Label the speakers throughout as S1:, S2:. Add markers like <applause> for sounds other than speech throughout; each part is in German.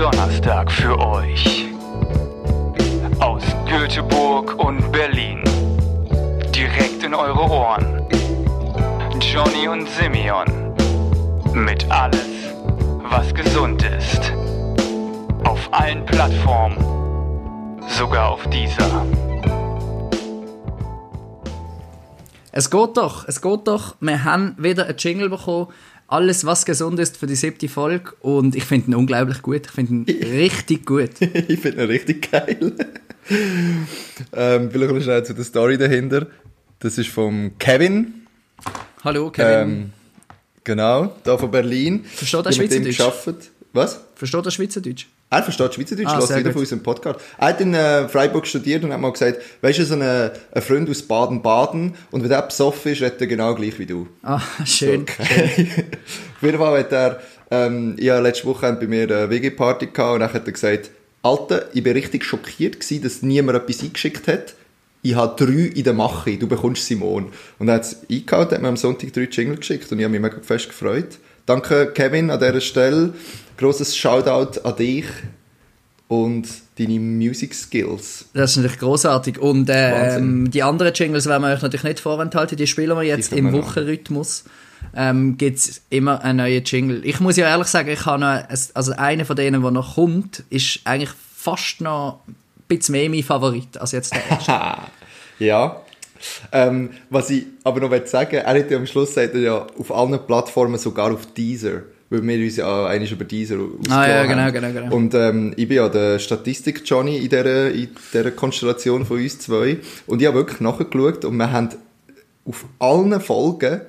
S1: Donnerstag für euch. Aus Göteborg und Berlin. Direkt in eure Ohren. Johnny und Simeon. Mit alles, was gesund ist. Auf allen Plattformen. Sogar auf dieser.
S2: Es geht doch, es geht doch. Wir haben wieder einen Jingle bekommen. Alles, was gesund ist für die siebte Folge. Und ich finde ihn unglaublich gut. Ich finde ihn <laughs> richtig gut.
S3: ich finde ihn richtig geil. ähm, vielleicht noch schnell zu der Story dahinter. Das ist vom Kevin.
S2: Hallo, Kevin.
S3: Ähm, genau, da von Berlin.
S2: Versteht er Schweizerdeutsch?
S3: Was?
S2: Versteht er Schweizerdeutsch?
S3: Er versteht Schweizerdeutsch,
S2: Ah,
S3: wieder
S2: gut.
S3: von unserem Podcast. Er hat in äh, Freiburg studiert und hat mal gesagt, weißt du, so ein, Freund aus Baden-Baden und wenn der besoffen ist, redet er genau gleich wie du.
S2: Ah, schön.
S3: Okay. <laughs> Auf jeden Fall hat er, ähm, hatte letzte Woche bei mir eine WG-Party gehabt und dann hat er gesagt, Alter, ich bin richtig schockiert gewesen, dass niemand etwas eingeschickt hat. Ich habe drei in der Mache, du bekommst Simon. Und er hat es eingehauen, hat mir am Sonntag drei Jingle geschickt und ich habe mich mega fest gefreut. Danke Kevin an dieser Stelle. Grosses Shoutout an dich und deine Music Skills.
S2: Das ist natürlich großartig. Und äh, ähm, die anderen Jingles werden wir euch natürlich nicht vorenthalten. Die spielen wir jetzt im. Wochenrhythmus. Ähm, gibt es immer einen neuen Jingle. Ich muss ja ehrlich sagen, ich habe noch, also einer von denen, der noch kommt, ist eigentlich fast noch ein bisschen mehr mein Favorit als jetzt der erste. <laughs>
S3: Ja. Ähm, was ich aber noch sagen will, er hat ja am Schluss sagt er ja auf allen Plattformen, sogar auf Deezer, weil wir uns ja eigentlich über Deezer ausgelassen
S2: Ah, ja,
S3: haben.
S2: genau, genau, genau.
S3: Und ähm, ich bin ja der Statistik-Johnny in dieser, in dieser Konstellation von uns zwei und ich habe wirklich nachgeschaut und wir haben auf allen Folgen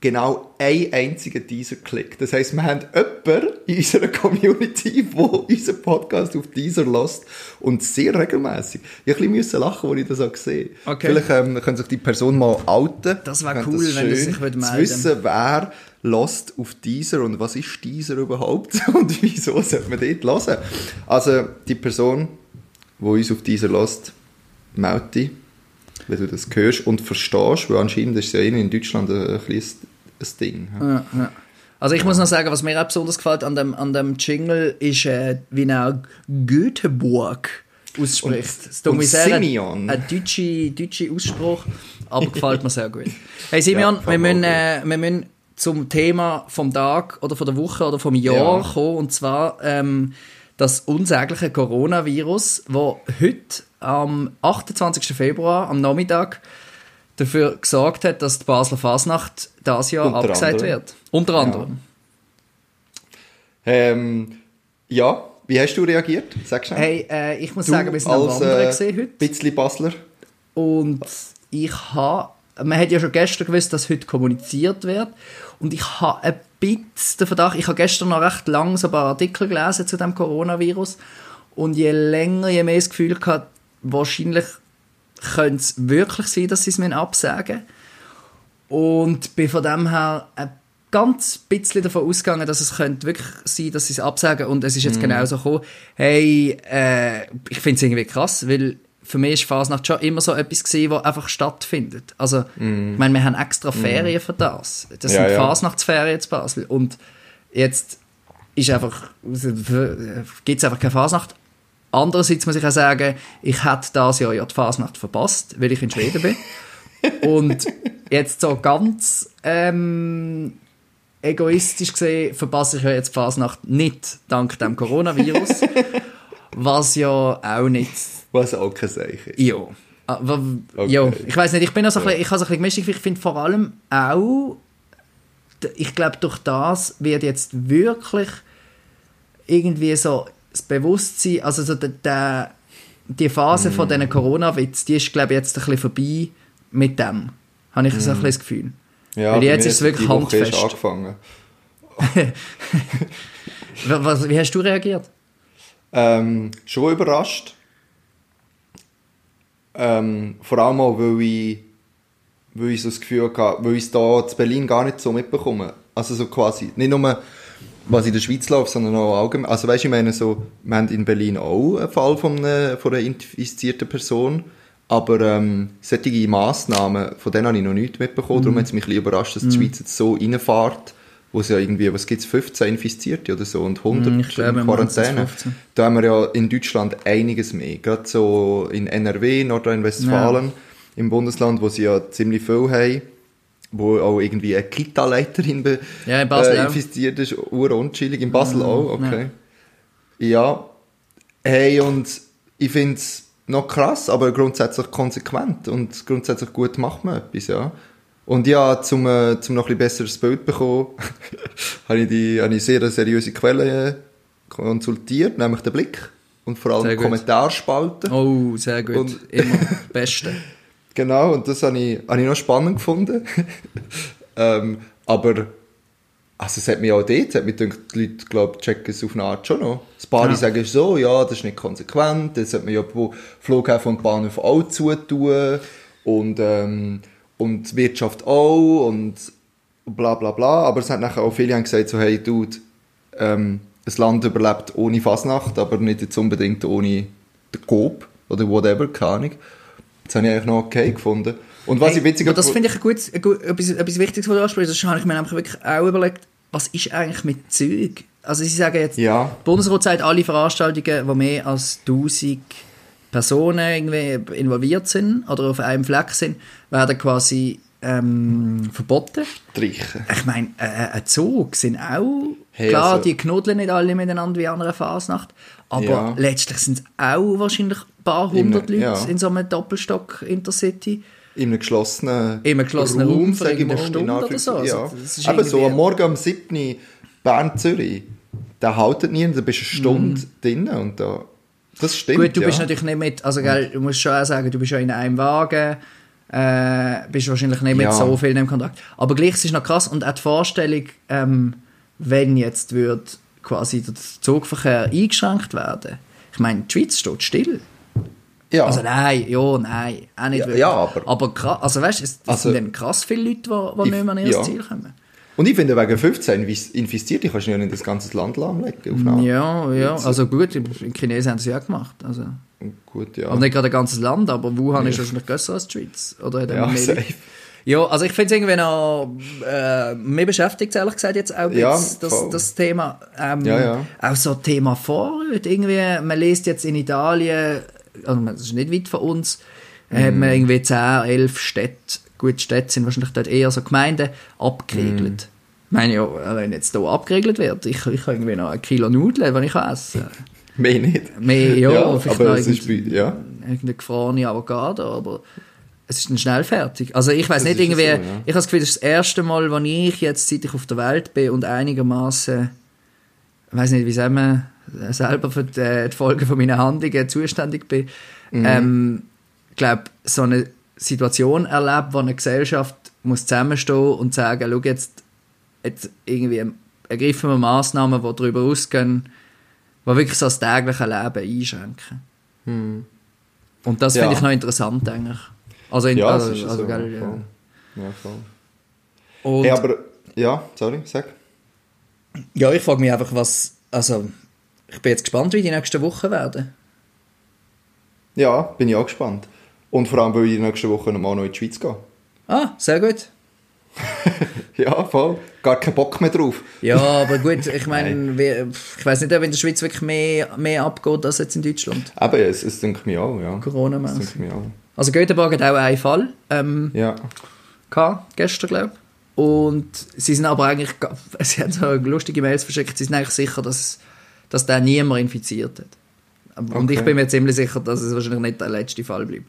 S3: genau einen einzigen Deezer geklickt. Das heisst, wir haben jemanden in unserer Community, <laughs> der unseren Podcast auf Deezer lässt und sehr regelmäßig. Ich musste ein bisschen lachen, als ich das auch gesehen
S2: Okay.
S3: Vielleicht ähm, können sich die Person mal outen.
S2: Das wär
S3: Ich fände
S2: cool, wenn
S3: schön,
S2: sich würde
S3: Zu
S2: melden.
S3: wissen, wer lässt auf Deezer und was ist Deezer überhaupt <laughs> und wieso sollte man dort hören. Also die Person, die uns auf Deezer melde dich, wenn du das hörst und verstehst, weil anscheinend ist es ja in Deutschland ein, ein kleines ein Ding.
S2: Ja, ja. Also ich muss noch sagen, was mir auch besonders gefällt an dem, an dem Jingle ist, äh, wie er Göteborg ausspricht. Es tut
S3: und
S2: sehr ein,
S3: Simeon.
S2: ein deutscher, deutscher Ausspruch, aber gefällt mir sehr gut. Hey Simeon, <laughs>
S3: Ja,
S2: wir, müssen, äh, wir müssen zum Thema vom Tag oder von der Woche oder vom Jahr
S3: Ja.
S2: kommen und zwar ähm, das unsägliche Coronavirus, wo heute am 28. Februar am Nachmittag dafür gesorgt hat, dass die Basler Fasnacht das Jahr
S3: Unter
S2: abgesagt
S3: anderem.
S2: wird. Unter anderem.
S3: Ähm, ja, wie hast du reagiert? Sag schnell.
S2: Hey, äh, ich muss
S3: du
S2: sagen, wir sind am
S3: als
S2: Wandern
S3: äh,
S2: gesehen heute.
S3: bisschen Basler.
S2: Und ich habe, man hat ja schon gestern gewusst, dass heute kommuniziert wird. Und ich habe ein bisschen den Verdacht, ich habe gestern noch recht lang so ein paar Artikel gelesen zu dem Coronavirus. Und je länger, je mehr das Gefühl gehabt, wahrscheinlich könnte es wirklich sein, dass sie es mir absagen Und bin von dem her ein ganz bisschen davon ausgegangen, dass es könnte wirklich sein, dass sie es absagen. Und es ist jetzt genau so gekommen. Hey, äh, ich finde es irgendwie krass, weil für mich ist Fasnacht schon immer so etwas gewesen, was einfach stattfindet. Also, ich meine, wir haben extra Ferien für das. Das
S3: Ja,
S2: sind
S3: ja.
S2: Fasnachtsferien in Basel. Und jetzt ist einfach, gibt es einfach keine Fasnacht. Andererseits muss ich auch sagen, ich hätte das Jahr ja die Fasnacht verpasst, weil ich in Schweden bin. <laughs> Und jetzt so ganz ähm, egoistisch gesehen verpasse ich ja jetzt die Fasnacht nicht dank dem Coronavirus. <laughs> was ja auch nicht.
S3: Was auch kein Zeichen ist.
S2: Ja. Aber,
S3: Okay.
S2: ja, ich weiß nicht, ich bin also ein bisschen, ich habe so ein bisschen gemischt. Ich finde vor allem auch, ich glaube, durch das wird jetzt wirklich irgendwie so das Bewusstsein, also so der, der, die Phase von diesen Corona-Witz, die ist, glaube ich, jetzt ein bisschen vorbei mit dem. Habe ich so ein bisschen das Gefühl.
S3: Ja,
S2: Weil jetzt ist es wirklich handfest.
S3: angefangen. <laughs>
S2: Was, was, wie hast du reagiert?
S3: Ähm, schon überrascht. Ähm, vor allem auch, weil ich, weil ich so das Gefühl hatte, weil ich es hier in Berlin gar nicht so mitbekomme. Also so quasi, nicht nur was in der Schweiz läuft, sondern auch allgemein. Also weißt du, ich meine so, wir haben in Berlin auch einen Fall von einer, von einer infizierten Person, aber ähm, solche Massnahmen, von denen habe ich noch nichts mitbekommen, darum hat es mich ein bisschen überrascht, dass die Schweiz jetzt so reinfährt wo es ja irgendwie, was gibt's 15 Infizierte oder so und 100
S2: Mm, ich glaube,
S3: in Quarantäne.
S2: 15.
S3: Da haben wir ja in Deutschland einiges mehr. Gerade so in NRW, Nordrhein-Westfalen, im Bundesland, wo sie ja ziemlich viel haben, wo auch irgendwie eine Kita-Leiterin
S2: Ja, in
S3: äh, infiziert ist, urunchillig. In Basel auch, okay. Ja. Hey, und ich finde es noch krass, aber grundsätzlich konsequent und grundsätzlich gut macht man etwas, ja. Und ja, zum, äh, zum noch ein bisschen besseres Bild bekommen, <laughs> habe ich, die, habe ich sehr seriöse Quelle äh, konsultiert, nämlich den Blick und vor allem die. Kommentarspalten.
S2: Oh, sehr gut.
S3: Und-
S2: Immer das <laughs> Beste.
S3: Genau, und das habe ich, habe ich noch spannend gefunden. <laughs> ähm, aber also es hat mich auch dort, hat mich gedacht, die Leute, glaube checken es auf eine Art schon noch. Ein paar
S2: Ja.
S3: sagen so, ja, das ist nicht konsequent, das hat man ja wo Flughafen und Bahnhof auch zutun und, ähm, und die Wirtschaft auch und bla bla bla. Aber es hat nachher auch viele gesagt, so, hey, Dude, ähm, ein Land überlebt ohne Fasnacht, aber nicht jetzt unbedingt ohne den Coop oder whatever, keine Ahnung. Das habe ich eigentlich noch okay gefunden. Und was
S2: Hey,
S3: ich witzig
S2: das finde ich ein gutes, ein gut, etwas, etwas Wichtiges, was du ansprichst. Das habe ich mir einfach wirklich auch überlegt, was ist eigentlich mit Zeug? Also sie sagen jetzt,
S3: Ja.
S2: Bundesrat sagt, alle Veranstaltungen, wo mehr als 1000 Personen irgendwie involviert sind oder auf einem Fleck sind, werden quasi ähm, verboten.
S3: Streichen.
S2: Ich meine, äh, ein Zug sind auch,
S3: Hey,
S2: klar,
S3: also-
S2: die knuddeln nicht alle miteinander wie an einer Fasnacht, aber
S3: Ja.
S2: letztlich sind es auch wahrscheinlich ein paar hundert
S3: In-
S2: Leute
S3: ja.
S2: in so einem Doppelstock Intercity.
S3: In einem geschlossenen,
S2: In einem geschlossenen Raum für irgendeine
S3: mal, in
S2: Stunde oder so. Also,
S3: Ja. Aber so am Morgen am 7. Bern-Zürich, da haltet niemand, da bist du eine Stunde drinnen und da... Das stimmt.
S2: Gut, du
S3: ja.
S2: bist natürlich nicht mit, also gell, du musst schon auch sagen, du bist ja in einem Wagen, äh, bist wahrscheinlich nicht mit
S3: Ja.
S2: so vielen im Kontakt. Aber gleich es ist noch krass und auch die Vorstellung, ähm, wenn jetzt wird quasi der Zugverkehr eingeschränkt werden. Ich meine, die Schweiz steht still.
S3: ja.
S2: Also nein, ja, nein, auch nicht
S3: Ja,
S2: wirklich.
S3: ja, aber-
S2: aber krass, also weißt du, es
S3: Also-
S2: sind dann krass viele Leute, die, die
S3: Ich-
S2: nicht mehr an ihr
S3: ja.
S2: Ziel kommen.
S3: Und ich finde, wegen 15 Invis- Infizierte kannst du ja nicht das ganze Land lahmlegen.
S2: Ja, ja, also gut, die Chinesen haben es ja auch gemacht. Also.
S3: Gut, ja.
S2: Aber nicht gerade ein ganzes Land, aber Wuhan ist wahrscheinlich grösser als die Schweiz. Oder hat er
S3: ja,
S2: mehr
S3: safe.
S2: Ja, also ich finde es irgendwie noch, äh, mir beschäftigt ehrlich gesagt jetzt auch
S3: Ja,
S2: jetzt das,
S3: voll.
S2: das Thema, ähm,
S3: Ja, ja.
S2: auch so Thema Vorrat. Irgendwie, man liest jetzt in Italien, also das ist nicht weit von uns,
S3: Mhm.
S2: hat man irgendwie 10, 11 Städte, gut Städte sind wahrscheinlich dort eher so Gemeinden, abgeriegelt.
S3: Mhm.
S2: Ich meine, ja, wenn jetzt hier abgeriegelt wird, ich, ich habe irgendwie noch ein Kilo Nudeln, wenn ich kann. <laughs>
S3: Mehr nicht.
S2: Mehr, ja, vielleicht
S3: aber
S2: noch
S3: es ist
S2: irgend-
S3: ja.
S2: irgendeine gefrorene Avocado, aber es ist dann schnell fertig. Also ich weiß nicht,
S3: ist
S2: irgendwie,
S3: so, ja.
S2: ich habe das Gefühl, das ist das erste Mal, wo ich jetzt, seit ich auf der Welt bin und einigermaßen, ich weiß nicht, wie sagen wir, selber für die, die Folgen von meinen Handlungen zuständig bin,
S3: Mhm.
S2: ähm, glaube so eine Situation erlebt, wo eine Gesellschaft muss zusammenstehen und sagen, schau jetzt, jetzt irgendwie ergreifen wir Massnahmen, die darüber ausgehen, die wirklich so das tägliche Leben einschränken. Und das
S3: Hm. Ja.
S2: finde ich noch interessant eigentlich. Also, in,
S3: Ja,
S2: also, also
S3: so.
S2: gell, ja.
S3: voll. Ja, voll.
S2: Und,
S3: Hey, aber, ja, sorry, sag.
S2: ja, ich frage mich einfach, was, also, ich bin jetzt gespannt, wie die nächsten Wochen werden.
S3: Ja, bin ich auch gespannt. Und vor allem, weil ich nächste Woche mal noch in die Schweiz gehe.
S2: Ah, sehr gut. <laughs>
S3: Ja, voll. Gar keinen Bock mehr drauf.
S2: Ja, aber gut, ich <laughs> meine, ich weiß nicht, ob in der Schweiz wirklich mehr, mehr abgeht als jetzt in Deutschland.
S3: Aber es, es denkt mir auch, ja.
S2: Corona-mäßig.
S3: Es denkt mir auch.
S2: Also Göteborg hat auch einen Fall ähm,
S3: Ja.
S2: gehabt, gestern, glaube ich. Und sie sind aber eigentlich, <laughs> sie haben so lustige Mails verschickt, sie sind eigentlich sicher, dass, dass der niemand infiziert hat. Und
S3: Okay.
S2: ich bin mir ziemlich sicher, dass es wahrscheinlich nicht der letzte Fall bleibt.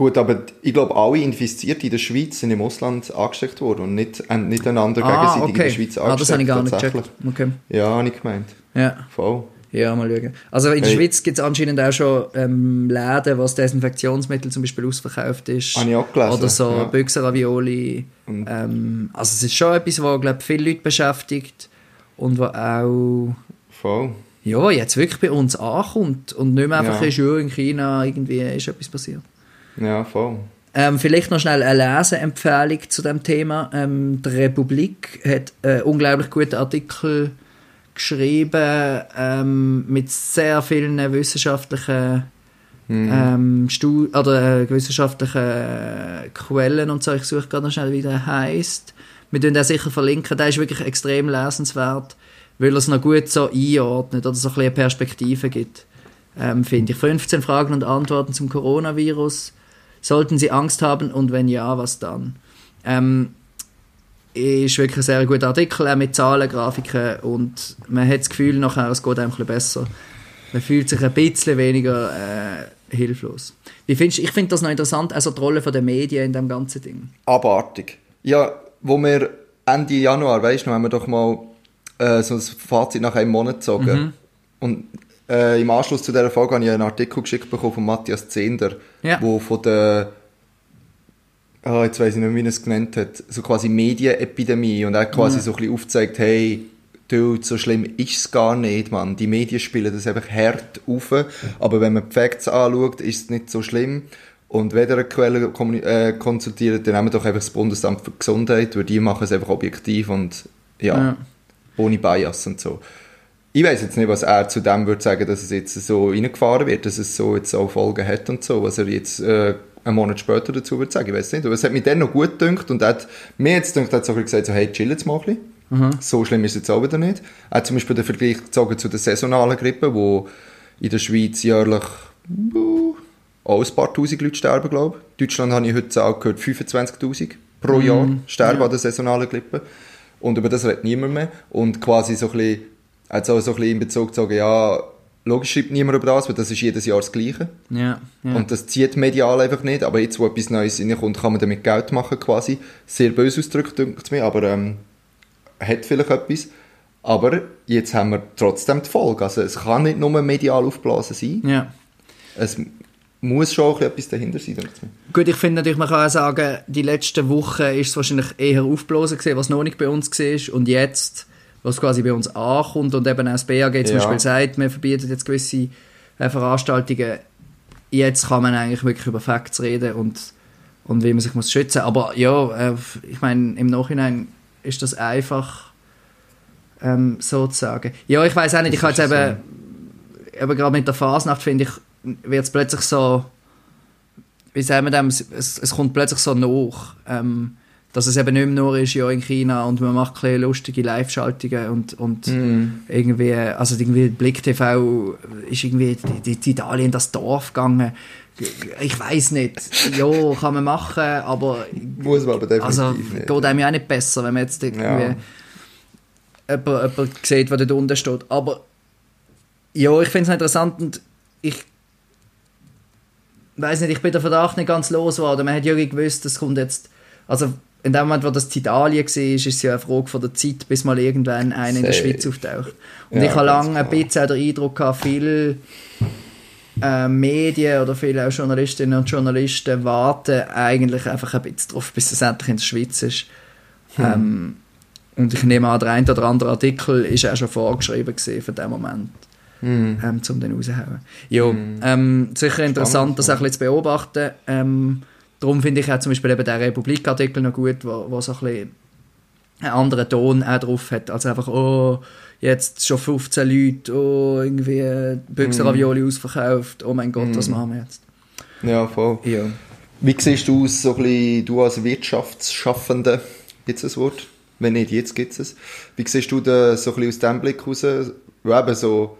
S3: Gut, aber ich glaube, alle Infizierte in der Schweiz sind im Ausland angesteckt worden und nicht, äh, nicht einander gegenseitig in der Schweiz angesteckt.
S2: Ah, das habe ich gar nicht gecheckt. Okay.
S3: Ja, habe ich gemeint.
S2: Ja.
S3: Voll.
S2: Ja, mal schauen. Also in der
S3: Hey.
S2: Schweiz gibt es anscheinend auch schon ähm, Läden, wo das Desinfektionsmittel zum Beispiel ausverkauft ist.
S3: Habe ich auch gelesen,
S2: Oder so
S3: ja.
S2: Büchsenravioli. Ähm, also es ist schon etwas, was, glaube viele Leute beschäftigt und was auch
S3: Voll.
S2: ja, jetzt wirklich bei uns ankommt und nicht mehr einfach
S3: Ja.
S2: ist, ja, in China irgendwie ist etwas passiert.
S3: Ja, voll.
S2: Ähm, vielleicht noch schnell eine Leseempfehlung zu dem Thema. Ähm, die Republik hat einen unglaublich guten Artikel geschrieben ähm, mit sehr vielen wissenschaftlichen ähm, Stu oder äh, wissenschaftlichen Quellen und so. Ich suche gerade noch schnell, wie der heißt. wir den sicher verlinken, der ist wirklich extrem lesenswert, weil er es noch gut so einordnet oder so ein bisschen Perspektive gibt, ähm, finde ich. 15 Fragen und Antworten zum Coronavirus. Sollten Sie Angst haben und wenn ja, was dann? Ähm, ist wirklich ein sehr guter Artikel, auch mit Zahlen, Grafiken und man hat das Gefühl nachher, es geht einem ein bisschen besser. Man fühlt sich ein bisschen weniger äh, hilflos. Wie findest, ich finde das noch interessant, also die Rolle der Medien in dem ganzen Ding.
S3: Abartig. Ja, wo wir Ende Januar, weißt du, haben wir doch mal äh, so ein Fazit nach einem Monat gezogen.
S2: Mhm.
S3: Und äh, im Anschluss zu dieser Folge habe ich einen Artikel geschickt bekommen von Matthias Zehnder,
S2: Ja.
S3: wo von der ah, jetzt weiß ich nicht, wie er es genannt hat, so quasi Medienepidemie und er quasi so ein bisschen aufgezeigt, hey, Dude, so schlimm ist es gar nicht, Mann. Die Medien spielen das einfach hart auf, aber wenn man die Facts anschaut, ist es nicht so schlimm. Und wenn ihr eine Quelle äh, konsultiert, dann nehmt doch einfach das Bundesamt für Gesundheit, weil die machen es einfach objektiv und ja,
S2: Ja.
S3: ohne Bias und so. Ich weiß jetzt nicht, was er zu dem würde sagen, dass es jetzt so reingefahren wird, dass es so jetzt auch Folgen hat und so, was er jetzt äh, einen Monat später dazu würde sagen, ich weiß nicht. Aber es hat mich dann noch gut gedacht und hat mir jetzt gedacht, er hat so ein bisschen gesagt, so, hey, chill jetzt mal ein bisschen. So schlimm ist es jetzt auch wieder nicht. Er hat zum Beispiel den Vergleich gezogen zu der saisonalen Grippe, wo in der Schweiz jährlich uh, auch ein paar tausend Leute sterben, glaube ich. In Deutschland habe ich heute auch gehört, 25'000 pro Jahr sterben an der saisonalen Grippe. Und über das redet niemand mehr. Und quasi so ein bisschen, hat auch so ein bisschen in Bezug zu sagen, ja, logisch schreibt niemand über das, weil das ist jedes Jahr das Gleiche.
S2: Ja, ja.
S3: Und das zieht medial einfach nicht. Aber jetzt, wo etwas Neues reinkommt, kann man damit Geld machen quasi. Sehr böse ausgedrückt, denkt es mir, aber ähm, hat vielleicht etwas. Aber jetzt haben wir trotzdem die Folge. Also es kann nicht nur medial aufblasen sein.
S2: ja.
S3: Es muss schon auch etwas dahinter sein, denkt es mir.
S2: Gut, ich finde natürlich, man kann auch sagen, die letzten Wochen ist es wahrscheinlich eher aufblasen gewesen, was noch nicht bei uns war. Und jetzt, was quasi bei uns ankommt und eben auch das BAG zum
S3: Ja.
S2: Beispiel sagt, wir verbieten jetzt gewisse äh, Veranstaltungen, jetzt kann man eigentlich wirklich über Facts reden und, und wie man sich muss schützen. Aber ja, äh, ich meine, im Nachhinein ist das einfach ähm, so zu sagen. Ja, ich weiß auch nicht, ich habe jetzt eben, eben gerade mit der Fasnacht, finde ich, wird es plötzlich so wie sagen wir dem, es, es, es kommt plötzlich so nach, ähm, dass es eben nicht mehr nur ist, ja, in China und man macht ein lustige Live-Schaltungen und, und irgendwie, also irgendwie Blick TV ist irgendwie die, Italien in das Dorf gegangen. Ich weiß nicht, ja, kann man machen, aber
S3: Muss man aber definitiv
S2: also
S3: nicht.
S2: geht einem ja auch nicht besser, wenn man jetzt irgendwie
S3: Ja.
S2: jemand, jemand sieht, der dort unten steht. Aber ja, ich finde es interessant und ich weiß nicht, ich bin der Verdacht nicht ganz losgeworden. Man hat ja gewusst, es kommt jetzt, also in dem Moment, wo das in Italien war, ist es ja eine Frage von der Zeit, bis mal irgendwann einer in der. Schweiz auftaucht. Und
S3: Ja,
S2: ich habe lange ein bisschen den Eindruck gehabt, viele äh, Medien oder viele auch Journalistinnen und Journalisten warten eigentlich einfach ein bisschen drauf, bis es endlich in der Schweiz ist.
S3: Hm.
S2: Ähm, und ich nehme an, der ein oder andere Artikel ist auch schon vorgeschrieben für den Moment,
S3: Hm.
S2: ähm, um den rauszuhauen. Ja, ähm, sicher interessant, das auch ein bisschen zu beobachten. Ähm, darum finde ich auch zum Beispiel eben den Republik-Artikel noch gut, wo, wo so ein bisschen einen anderen Ton auch drauf hat, als einfach, oh, jetzt schon 15 Leute, oh, irgendwie Büchse Ravioli ausverkauft, oh mein Gott, was machen wir jetzt?
S3: Ja, voll.
S2: Ja.
S3: Wie siehst du aus, so ein bisschen, du als Wirtschaftsschaffende, gibt es ein Wort? Wenn nicht, jetzt gibt es es. Wie siehst du da so ein bisschen aus dem Blick raus, wo eben so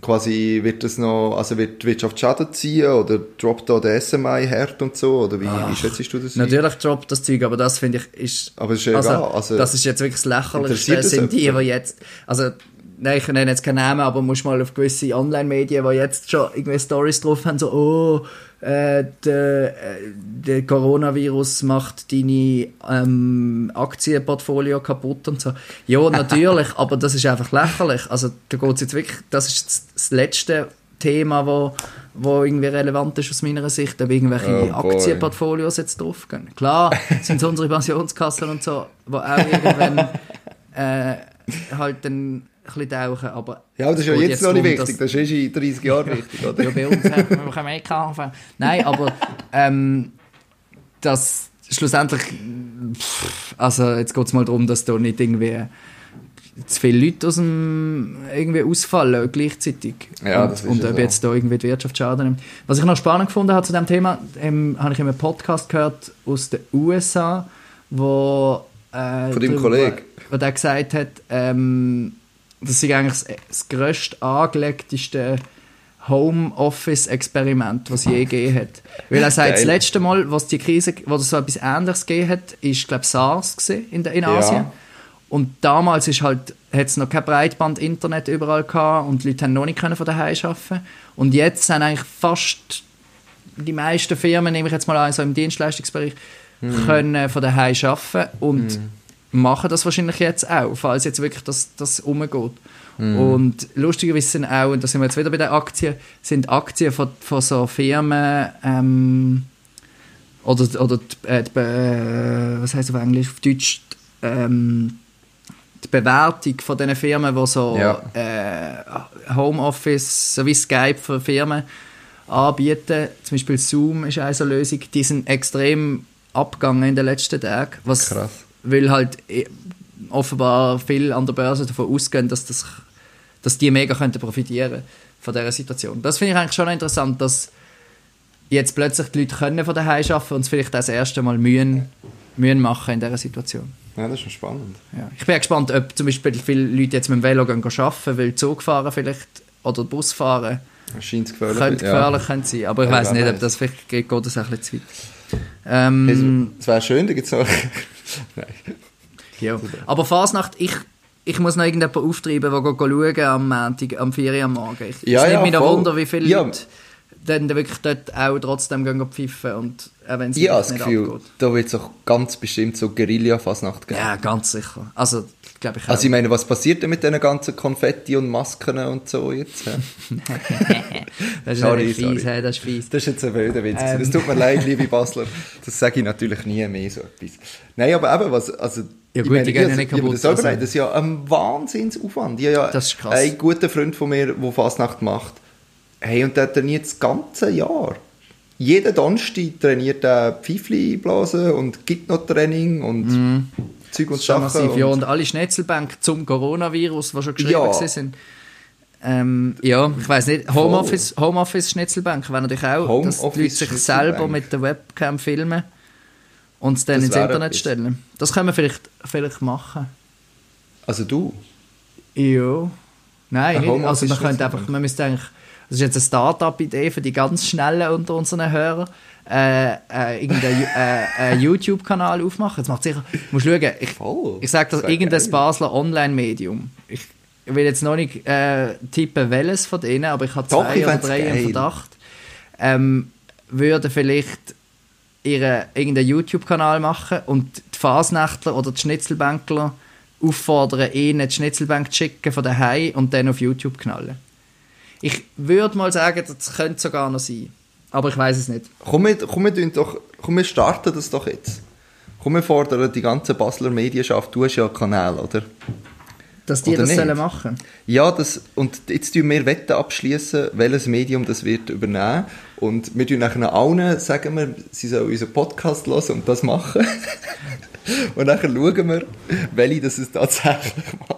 S3: quasi wird das noch, also wird die Wirtschaft Schaden ziehen oder droppt da der SMI hart und so, oder wie, wie schätzt du das?
S2: Natürlich droppt das Zeug, aber das finde ich ist.
S3: Aber es ist
S2: also,
S3: egal, also-
S2: das ist jetzt wirklich
S3: Interessiert das
S2: sind die, die jetzt. Also, nein, ich nenne jetzt keinen Namen, aber musst mal auf gewisse Online-Medien, die jetzt schon irgendwie Stories drauf haben, so, oh, äh, der, äh, der Coronavirus macht deine ähm, Aktienportfolio kaputt und so. Ja, <laughs> natürlich, aber das ist einfach lächerlich. Also, da geht jetzt wirklich, das ist das, letzte Thema, wo, wo irgendwie relevant ist aus meiner Sicht, ob irgendwelche
S3: Oh.
S2: Aktienportfolios jetzt drauf gehen. Klar, <laughs> sind es unsere Pensionskassen und so, die auch irgendwann <laughs> äh, halt dann bisschen tauchen, aber...
S3: Ja, aber das ist ja
S2: geht
S3: jetzt, noch nicht wichtig, das ist in 30 Jahren wichtig, oder?
S2: ja, bei uns wir können eh kaufen. Nein, aber ähm, das schlussendlich, pff, also jetzt geht es mal darum, dass da nicht irgendwie zu viele Leute aus dem irgendwie ausfallen gleichzeitig.
S3: Ja,
S2: und,
S3: das ist
S2: und ob
S3: so.
S2: jetzt da irgendwie die Wirtschaft Schaden nimmt. Was ich noch spannend gefunden habe zu dem Thema, ähm, habe ich in einem Podcast gehört aus den USA, wo äh,
S3: Von deinem Kollegen?
S2: Wo der gesagt hat, ähm, das ist eigentlich das, das grösste, angelegteste Homeoffice-Experiment, was je gegeben hat. Weil er sagt, das letzte Mal, was die Krise, wo es so etwas Ähnliches gegeben hat, ist, glaube SARS gewesen in, der, in Asien.
S3: Ja.
S2: Und damals ist halt, hat es noch kein Breitband-Internet überall gehabt und die Leute haben noch nicht können von daheim arbeiten. Und jetzt sind eigentlich fast die meisten Firmen, nehme ich jetzt mal an, so im Dienstleistungsbereich,
S3: Mhm.
S2: können von daheim arbeiten und machen das wahrscheinlich jetzt auch, falls jetzt wirklich das, das umgeht.
S3: Mhm.
S2: Und lustigerweise sind auch, und da sind wir jetzt wieder bei den Aktien, sind Aktien von, von so Firmen ähm, oder, oder die, äh, die, äh, was heißt auf Englisch, auf Deutsch, ähm, die Bewertung von diesen Firmen, die so
S3: Ja.
S2: äh, Homeoffice sowie Skype für Firmen anbieten, zum Beispiel Zoom ist eine so Lösung, die sind extrem abgegangen in den letzten Tagen, was,
S3: Krass.
S2: Weil halt eh, offenbar viel an der Börse davon ausgehen, dass, das, dass die mega könnten profitieren von dieser Situation. Das finde ich eigentlich schon interessant, dass jetzt plötzlich die Leute können von daheim arbeiten und es vielleicht auch das erste Mal mühen, mühen machen in dieser Situation.
S3: Ja, das ist schon spannend.
S2: Ja. Ich bin gespannt, ob zum Beispiel viele Leute jetzt mit dem Velo gehen arbeiten, weil Zug fahren vielleicht oder Bus fahren
S3: scheint gefährlich.
S2: könnte
S3: ja.
S2: gefährlich könnte sein. Aber ich
S3: Ja,
S2: weiß nicht, ob das vielleicht geht, geht das ein bisschen zu weit. Ähm,
S3: Es wäre schön, da gibt es noch...
S2: Ja. Aber Fasnacht, ich, ich muss noch irgendjemanden auftreiben, der schauen am Montag, am 4 Uhr am Morgen. Ich,
S3: Ja,
S2: es nimmt
S3: ja,
S2: mich noch
S3: voll.
S2: Wunder, wie viele
S3: Ja.
S2: Leute dann wirklich dort auch trotzdem gehen pfiffen und auch wenn es
S3: habe
S2: wirklich
S3: das
S2: nicht
S3: Gefühl,
S2: abgeht.
S3: da wird es auch ganz bestimmt so Guerilla-Fasnacht geben.
S2: Ja, ganz sicher. Also, glaube ich auch.
S3: Also ich meine, was passiert denn mit diesen ganzen Konfetti und Masken und so jetzt? <laughs> <laughs>
S2: das ist
S3: sorry,
S2: fies,
S3: sorry.
S2: das ist fies.
S3: Das ist jetzt ein wilder Witz.
S2: Ähm.
S3: Es tut mir leid, liebe Basler. Das sage ich natürlich nie mehr, so etwas. Nein, aber eben, was, also...
S2: Ja
S3: ich
S2: gut,
S3: meine,
S2: die gehen ja
S3: ich-
S2: nicht
S3: ich
S2: kaputt,
S3: Das,
S2: also.
S3: das ist ja ein Wahnsinnsaufwand. Ich habe ja
S2: Das ist krass.
S3: einen guten Freund von mir, der Fasnacht macht. Hey, und der trainiert das ganze Jahr. Jeden Donnerstag trainiert er Pfeifli blasen und gibt noch Training und Zeug und Sachen.
S2: massiv, ja.
S3: und-
S2: Und alle Schnetzelbänke zum Coronavirus, die schon geschrieben
S3: Ja.
S2: ja. sind. Ähm, ja, ich weiß nicht. Homeoffice, Homeoffice Schnetzelbank wäre natürlich auch, dass die Leute sich
S3: Schnitzelbank.
S2: selber mit der Webcam filmen und es dann
S3: Das
S2: ins Internet stellen. Das können wir vielleicht, vielleicht machen.
S3: Also du?
S2: Ja. Nein,
S3: Ein
S2: nicht. Also man könnte
S3: Schnitzelbank.
S2: einfach, man müsste eigentlich, das ist jetzt eine Start-up-Idee für die ganz Schnellen unter unseren Hörern, äh, äh, irgendeinen äh, einen YouTube-Kanal aufmachen. Jetzt macht sicher, du musst schauen, ich,
S3: Voll.
S2: ich sage das, irgendein
S3: geil.
S2: Basler Online-Medium. Ich will jetzt noch nicht äh, tippen, welches von denen, aber ich habe
S3: Doch,
S2: zwei oder drei im
S3: geil.
S2: Verdacht, ähm, würde vielleicht ihre, irgendeinen YouTube-Kanal machen und die Fasnächtler oder die Schnitzelbänkler auffordern, ihnen die Schnitzelbank zu schicken von daheim und dann auf YouTube knallen. Ich würde mal sagen, das könnte sogar noch sein. Aber ich weiß es nicht.
S3: Komm, wir, komm, wir, doch, komm, wir starten das doch jetzt. Komm, wir fordern die ganze Basler Medienschaft. Du hast ja einen Kanal, oder?
S2: Dass die
S3: Oder
S2: das
S3: nicht?
S2: sollen machen.
S3: Ja, das, und jetzt tun wir Wetten abschließen, welches Medium das wird übernehmen. Und wir tun nachher allen, sagen wir, sie sollen unseren Podcast hören und das machen. <laughs> <laughs> und nachher schauen wir, welche das es tatsächlich <laughs> machen.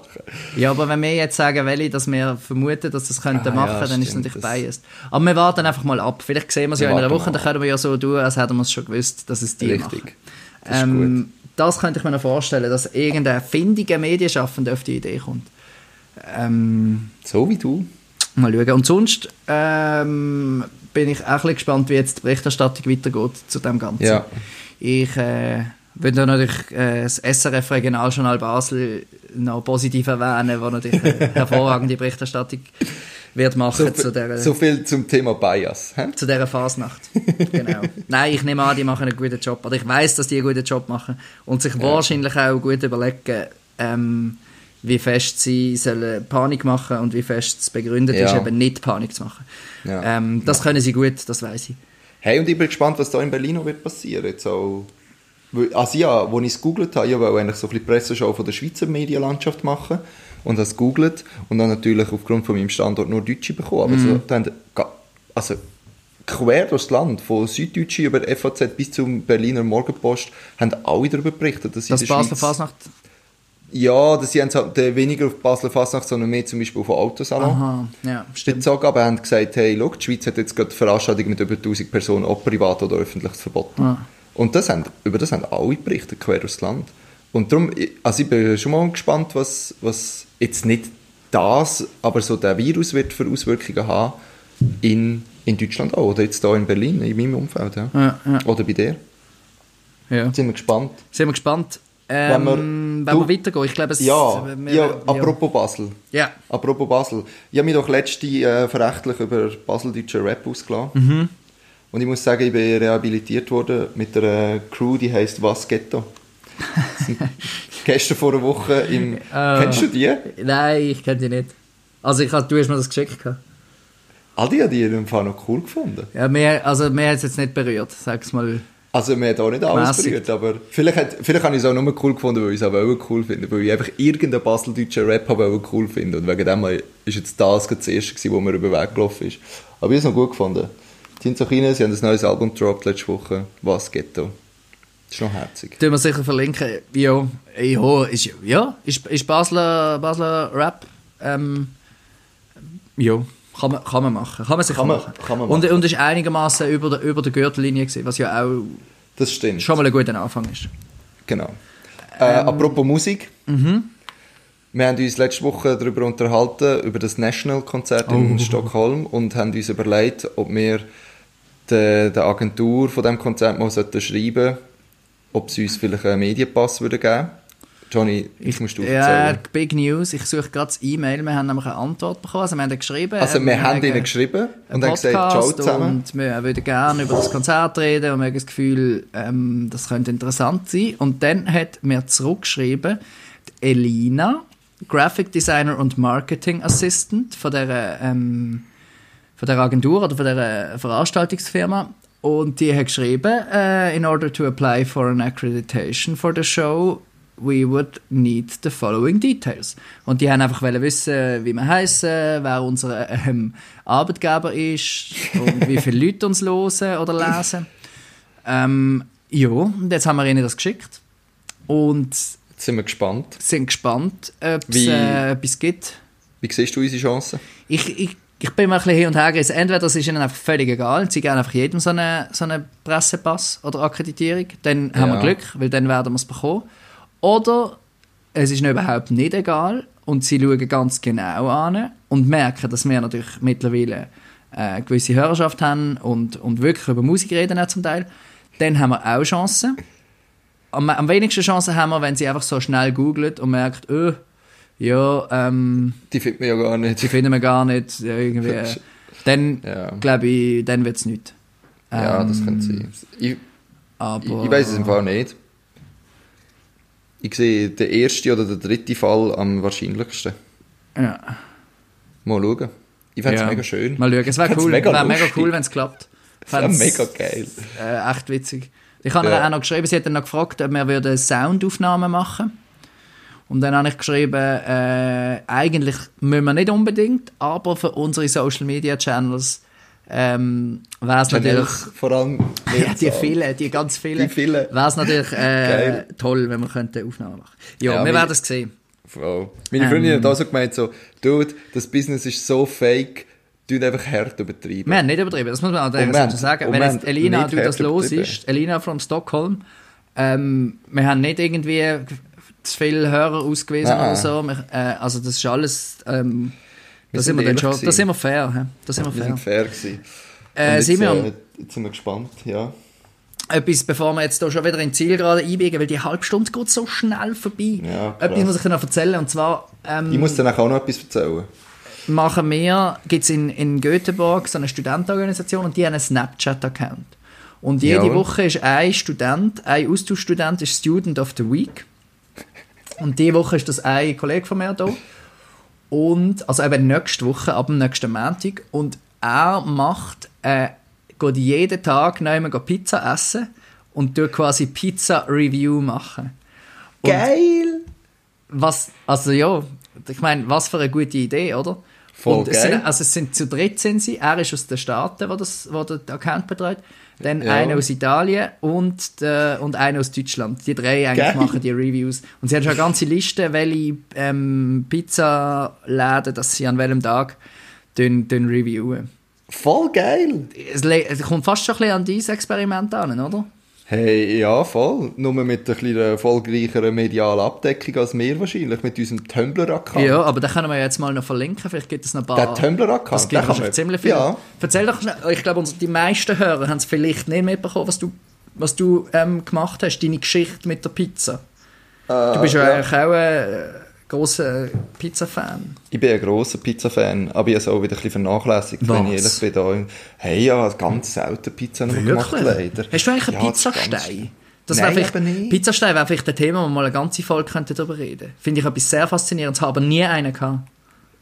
S2: Ja, aber wenn wir jetzt sagen, welche, dass wir vermuten, dass das könnten
S3: Ah,
S2: machen,
S3: ja,
S2: dann ist es natürlich
S3: das-
S2: biased. Aber wir warten einfach mal ab. Vielleicht sehen wir es ja in einer Woche, dann können wir ja so tun, als hätten wir es schon gewusst, dass es die
S3: Richtig.
S2: machen.
S3: Das ist
S2: Ähm, das könnte ich mir noch vorstellen, dass irgendein findiger Medienschaffender auf die Idee kommt. Ähm,
S3: So wie du.
S2: mal schauen. Und sonst ähm, bin ich auch ein bisschen gespannt, wie jetzt die Berichterstattung weitergeht zu dem Ganzen.
S3: Ja.
S2: Ich äh, würde natürlich äh, das SRF Regionaljournal Basel noch positiv erwähnen, wo natürlich eine <laughs> hervorragende Berichterstattung wird machen
S3: So,
S2: zu dieser
S3: so viel zum Thema Bias. hä?
S2: zu dieser Fasnacht. genau. Nein, ich nehme an, die machen einen guten Job. Oder ich weiß, dass die einen guten Job machen und sich wahrscheinlich auch gut überlegen, ähm, wie fest sie sollen Panik machen und wie fest es begründet
S3: Ja.
S2: ist, eben nicht Panik zu machen.
S3: Ja.
S2: Ähm, das können sie gut, das weiß ich.
S3: Hey, und ich bin gespannt, was da in Berlin noch wird passieren. Jetzt auch, also ja, als ich es gegoogelt habe, ich wollte eigentlich so ein bisschen Presseschau von der Schweizer Medienlandschaft machen und habe es gegoogelt und dann natürlich aufgrund von meinem Standort nur Deutsche bekommen. Aber so, dann, also quer durchs Land, von Süddeutsche über FAZ bis zum Berliner Morgenpost, haben alle darüber berichtet, dass sie
S2: Das
S3: in der
S2: Basler
S3: Schweiz-
S2: Fasnacht.
S3: Ja, dass sie haben halt weniger auf Basler Fasnacht, sondern mehr zum Beispiel auf den Autosalon
S2: Aha, ja, stimmt.
S3: bezogen, aber haben gesagt, hey, schau, die Schweiz hat jetzt gerade Veranstaltungen mit über 1000 Personen, ob privat oder öffentlich, verboten.
S2: Ah.
S3: Und das haben, über das haben alle berichtet, quer durchs Land. Und darum, also ich bin schon mal gespannt, was, was jetzt nicht das, aber so der Virus wird für Auswirkungen haben in, in Deutschland auch, oder jetzt hier in Berlin, in meinem Umfeld, ja.
S2: Ja, ja.
S3: Oder bei dir.
S2: Ja.
S3: Jetzt sind wir gespannt.
S2: Sind wir gespannt. Ähm,
S3: Wenn wir-
S2: wenn
S3: du-
S2: wir weitergehen, ich glaube, es
S3: Ja,
S2: wir-
S3: ja,
S2: ja.
S3: apropos Basel.
S2: Ja.
S3: Apropos Basel. Ich habe mich doch letzte äh, verächtlich über baseldeutscher Rap ausgelassen.
S2: Mhm.
S3: Und ich muss sagen, ich bin rehabilitiert worden mit einer Crew, die heisst Was Ghetto. <laughs> Gestern vor einer Woche im...
S2: Ah.
S3: Kennst du die?
S2: Nein, ich kenne die nicht. Also ich du hast mir das geschickt.
S3: Adi hat die in dem Fall noch cool gefunden.
S2: Ja, mir, also mir hat es jetzt nicht berührt, sag's mal.
S3: Also, mir hat auch nicht alles berührt, aber vielleicht, hat, vielleicht habe ich es auch nur cool gefunden, weil ich es auch cool finde, weil ich einfach irgendeinen baseldeutschen Rap habe cool finden und wegen dem ist jetzt das das erste gewesen, wo mir über den Weg gelaufen ist. Aber ich habe es noch gut gefunden. Die sind so klein, sie haben ein neues Album gedroppt letzte Woche, «Was Ghetto». Das ist noch herzig.
S2: Tun wir sicher verlinken. Ja, ja, ist, ja, ist, ist Basler, Basler Rap. Ähm, ja, kann man, kann man machen. Kann man sicher
S3: Kann man-
S2: machen.
S3: kann man
S2: Und,
S3: machen.
S2: und ist einigermaßen über der, über der Gürtellinie gewesen, was ja auch
S3: Das stimmt.
S2: schon mal ein guter Anfang ist.
S3: Genau. Äh, apropos Musik. Wir haben uns letzte Woche darüber unterhalten, über das National-Konzert in Stockholm und haben uns überlegt, ob wir der, der Agentur von dem Konzert mal sollten schreiben ob sie uns vielleicht einen Medienpass würden geben Johnny, ich musst du
S2: Ja,
S3: erzählen.
S2: Big News. Ich suche gerade das E-Mail. Wir haben nämlich eine Antwort bekommen. Also wir haben geschrieben.
S3: Also
S2: äh,
S3: wir haben ihnen geschrieben und haben gesagt, ciao zusammen.
S2: Und wir würden gerne über das Konzert reden und wir haben das Gefühl, ähm, das könnte interessant sein. Und dann hat mir zurückgeschrieben, die Elina, Graphic Designer und Marketing Assistant von der, ähm, von der Agentur oder von der Veranstaltungsfirma. Und die hat geschrieben, äh, in order to apply for an accreditation for the show, we would need the following details. Und die haben einfach wissen, wie wir heißen, wer unser ähm, Arbeitgeber ist und wie viele <laughs> Leute uns hören oder lesen. Ähm, ja, und jetzt haben wir ihnen das geschickt und
S3: Jetzt sind wir gespannt.
S2: sind gespannt, ob es äh, etwas gibt.
S3: Wie siehst du unsere Chancen?
S2: Ich, ich, ich bin mal ein bisschen hin und her gerissen. Entweder das ist ihnen einfach völlig egal, sie geben einfach jedem so einen so eine Pressepass oder Akkreditierung, dann haben wir
S3: Ja.
S2: Glück, weil dann werden wir es bekommen. Oder es ist ihnen überhaupt nicht egal und sie schauen ganz genau an und merken, dass wir natürlich mittlerweile äh, eine gewisse Hörerschaft haben und, und wirklich über Musik reden auch zum Teil. Dann haben wir auch Chancen. Am, am wenigsten Chancen haben wir, wenn sie einfach so schnell googelt und merkt, öh, ja, ähm,
S3: Die findet man ja gar nicht.
S2: die finden wir gar nicht ja, irgendwie. Dann
S3: Ja.
S2: glaube ich, dann wird es nicht.
S3: Ja, das
S2: Ähm,
S3: könnte sein. Ich,
S2: Aber,
S3: Ich, ich weiß es im Fall nicht. Ich sehe den ersten oder den dritten Fall am wahrscheinlichsten.
S2: Ja.
S3: Mal schauen. Ich fände es
S2: Ja.
S3: mega schön.
S2: Mal schauen. Es wäre
S3: Fänd's
S2: cool.
S3: mega
S2: Wäre mega
S3: lustig.
S2: cool, wenn es klappt. <laughs>
S3: Das wäre
S2: Fänd's,
S3: mega geil.
S2: Äh, echt witzig. Ich habe
S3: Ja.
S2: ihr auch noch geschrieben, sie hat dann noch gefragt, ob wir würden Soundaufnahmen machen Und dann habe ich geschrieben, äh, eigentlich müssen wir nicht unbedingt, aber für unsere Social Media Channels ähm, wäre es natürlich.
S3: Vor allem <laughs>
S2: Ja, die vielen, die ganz vielen.
S3: Die vielen.
S2: Wäre es natürlich äh, toll, wenn wir könnten Aufnahmen machen Ja,
S3: Ja,
S2: wir werden es sehen.
S3: Voll. Meine
S2: Ähm.
S3: Freundin hat auch so gemeint, so, Dude, das Business ist so fake, du einfach hart übertreiben.
S2: Wir haben nicht übertrieben, das muss man auch
S3: haben-
S2: dazu sagen.
S3: und
S2: Wenn
S3: wir
S2: jetzt Elina, du das los
S3: übertrieben.
S2: ist, Elina from Stockholm, ähm, wir haben nicht irgendwie zu viele Hörer ausgewiesen
S3: Nein.
S2: oder so. Wir, äh, also das ist alles, ähm,
S3: Wir
S2: da
S3: sind
S2: wir dann schon,
S3: gewesen.
S2: da sind wir fair. hä? Da sind wir
S3: Wir
S2: fair.
S3: sind fair gewesen.
S2: Äh,
S3: jetzt,
S2: Simeon,
S3: äh, jetzt sind wir gespannt, ja.
S2: etwas, bevor wir jetzt hier schon wieder ins Ziel gerade einbiegen, weil die halbe Stunde geht so schnell vorbei.
S3: Ja, krass.
S2: etwas muss ich dir noch erzählen, und zwar ähm,
S3: Ich muss dir auch noch etwas erzählen.
S2: machen wir, gibt es in, in Göteborg so eine Studentenorganisation und die haben einen Snapchat-Account. Und jede
S3: Jawohl.
S2: Woche ist ein Student, ein Austauschstudent ist Student of the Week. Und diese Woche ist das ein Kollege von mir da. Und, also eben nächste Woche, ab dem nächsten Montag. Und er macht, äh, geht jeden Tag einmal Pizza essen und tut quasi Pizza-Review machen. Und
S3: Geil!
S2: was, also ja, ich meine, was für eine gute Idee, oder?
S3: Voll
S2: und es
S3: geil.
S2: Sind, also es sind zu dritt sind sie. Er ist aus den Staaten, wo, das, wo der Account betreut. Dann
S3: Ja.
S2: einer aus Italien und, der, und einer aus Deutschland. Die drei eigentlich
S3: Geil.
S2: machen die Reviews. Und sie haben schon eine ganze Liste, welche ähm, Pizzaläden, dass sie an welchem Tag den, den reviewen.
S3: Voll geil!
S2: Es, es kommt fast schon ein bisschen an dieses Experiment an, oder?
S3: Hey, ja, voll. Nur mit einer erfolgreicheren medialen Abdeckung als wir wahrscheinlich, mit unserem Tumblr-Account.
S2: Ja, aber den können wir jetzt mal noch verlinken. Vielleicht gibt es noch ein paar...
S3: Der Tumblr-Account,
S2: Das gibt wahrscheinlich ziemlich viel.
S3: Ja.
S2: Erzähl doch ich glaube, die meisten Hörer haben es vielleicht nicht mitbekommen, was du, was du ähm, gemacht hast, deine Geschichte mit der Pizza. du bist ja,
S3: ja.
S2: eigentlich auch ein grosser Pizza-Fan.
S3: Ich bin ein grosser Pizza-Fan, aber ich habe es auch wieder ein bisschen vernachlässigt, wenn ich
S2: Was?
S3: ehrlich bin. Da. Hey, ja, ganz selten Pizza noch gemacht, leider.
S2: Hast du eigentlich einen
S3: Ja,
S2: Pizzastein? Das
S3: Nein,
S2: vielleicht,
S3: nicht.
S2: Pizzastein wäre vielleicht ein Thema, wo wir mal eine ganze Folge könnten darüber reden Finde ich etwas sehr faszinierendes, habe aber nie einen gehabt.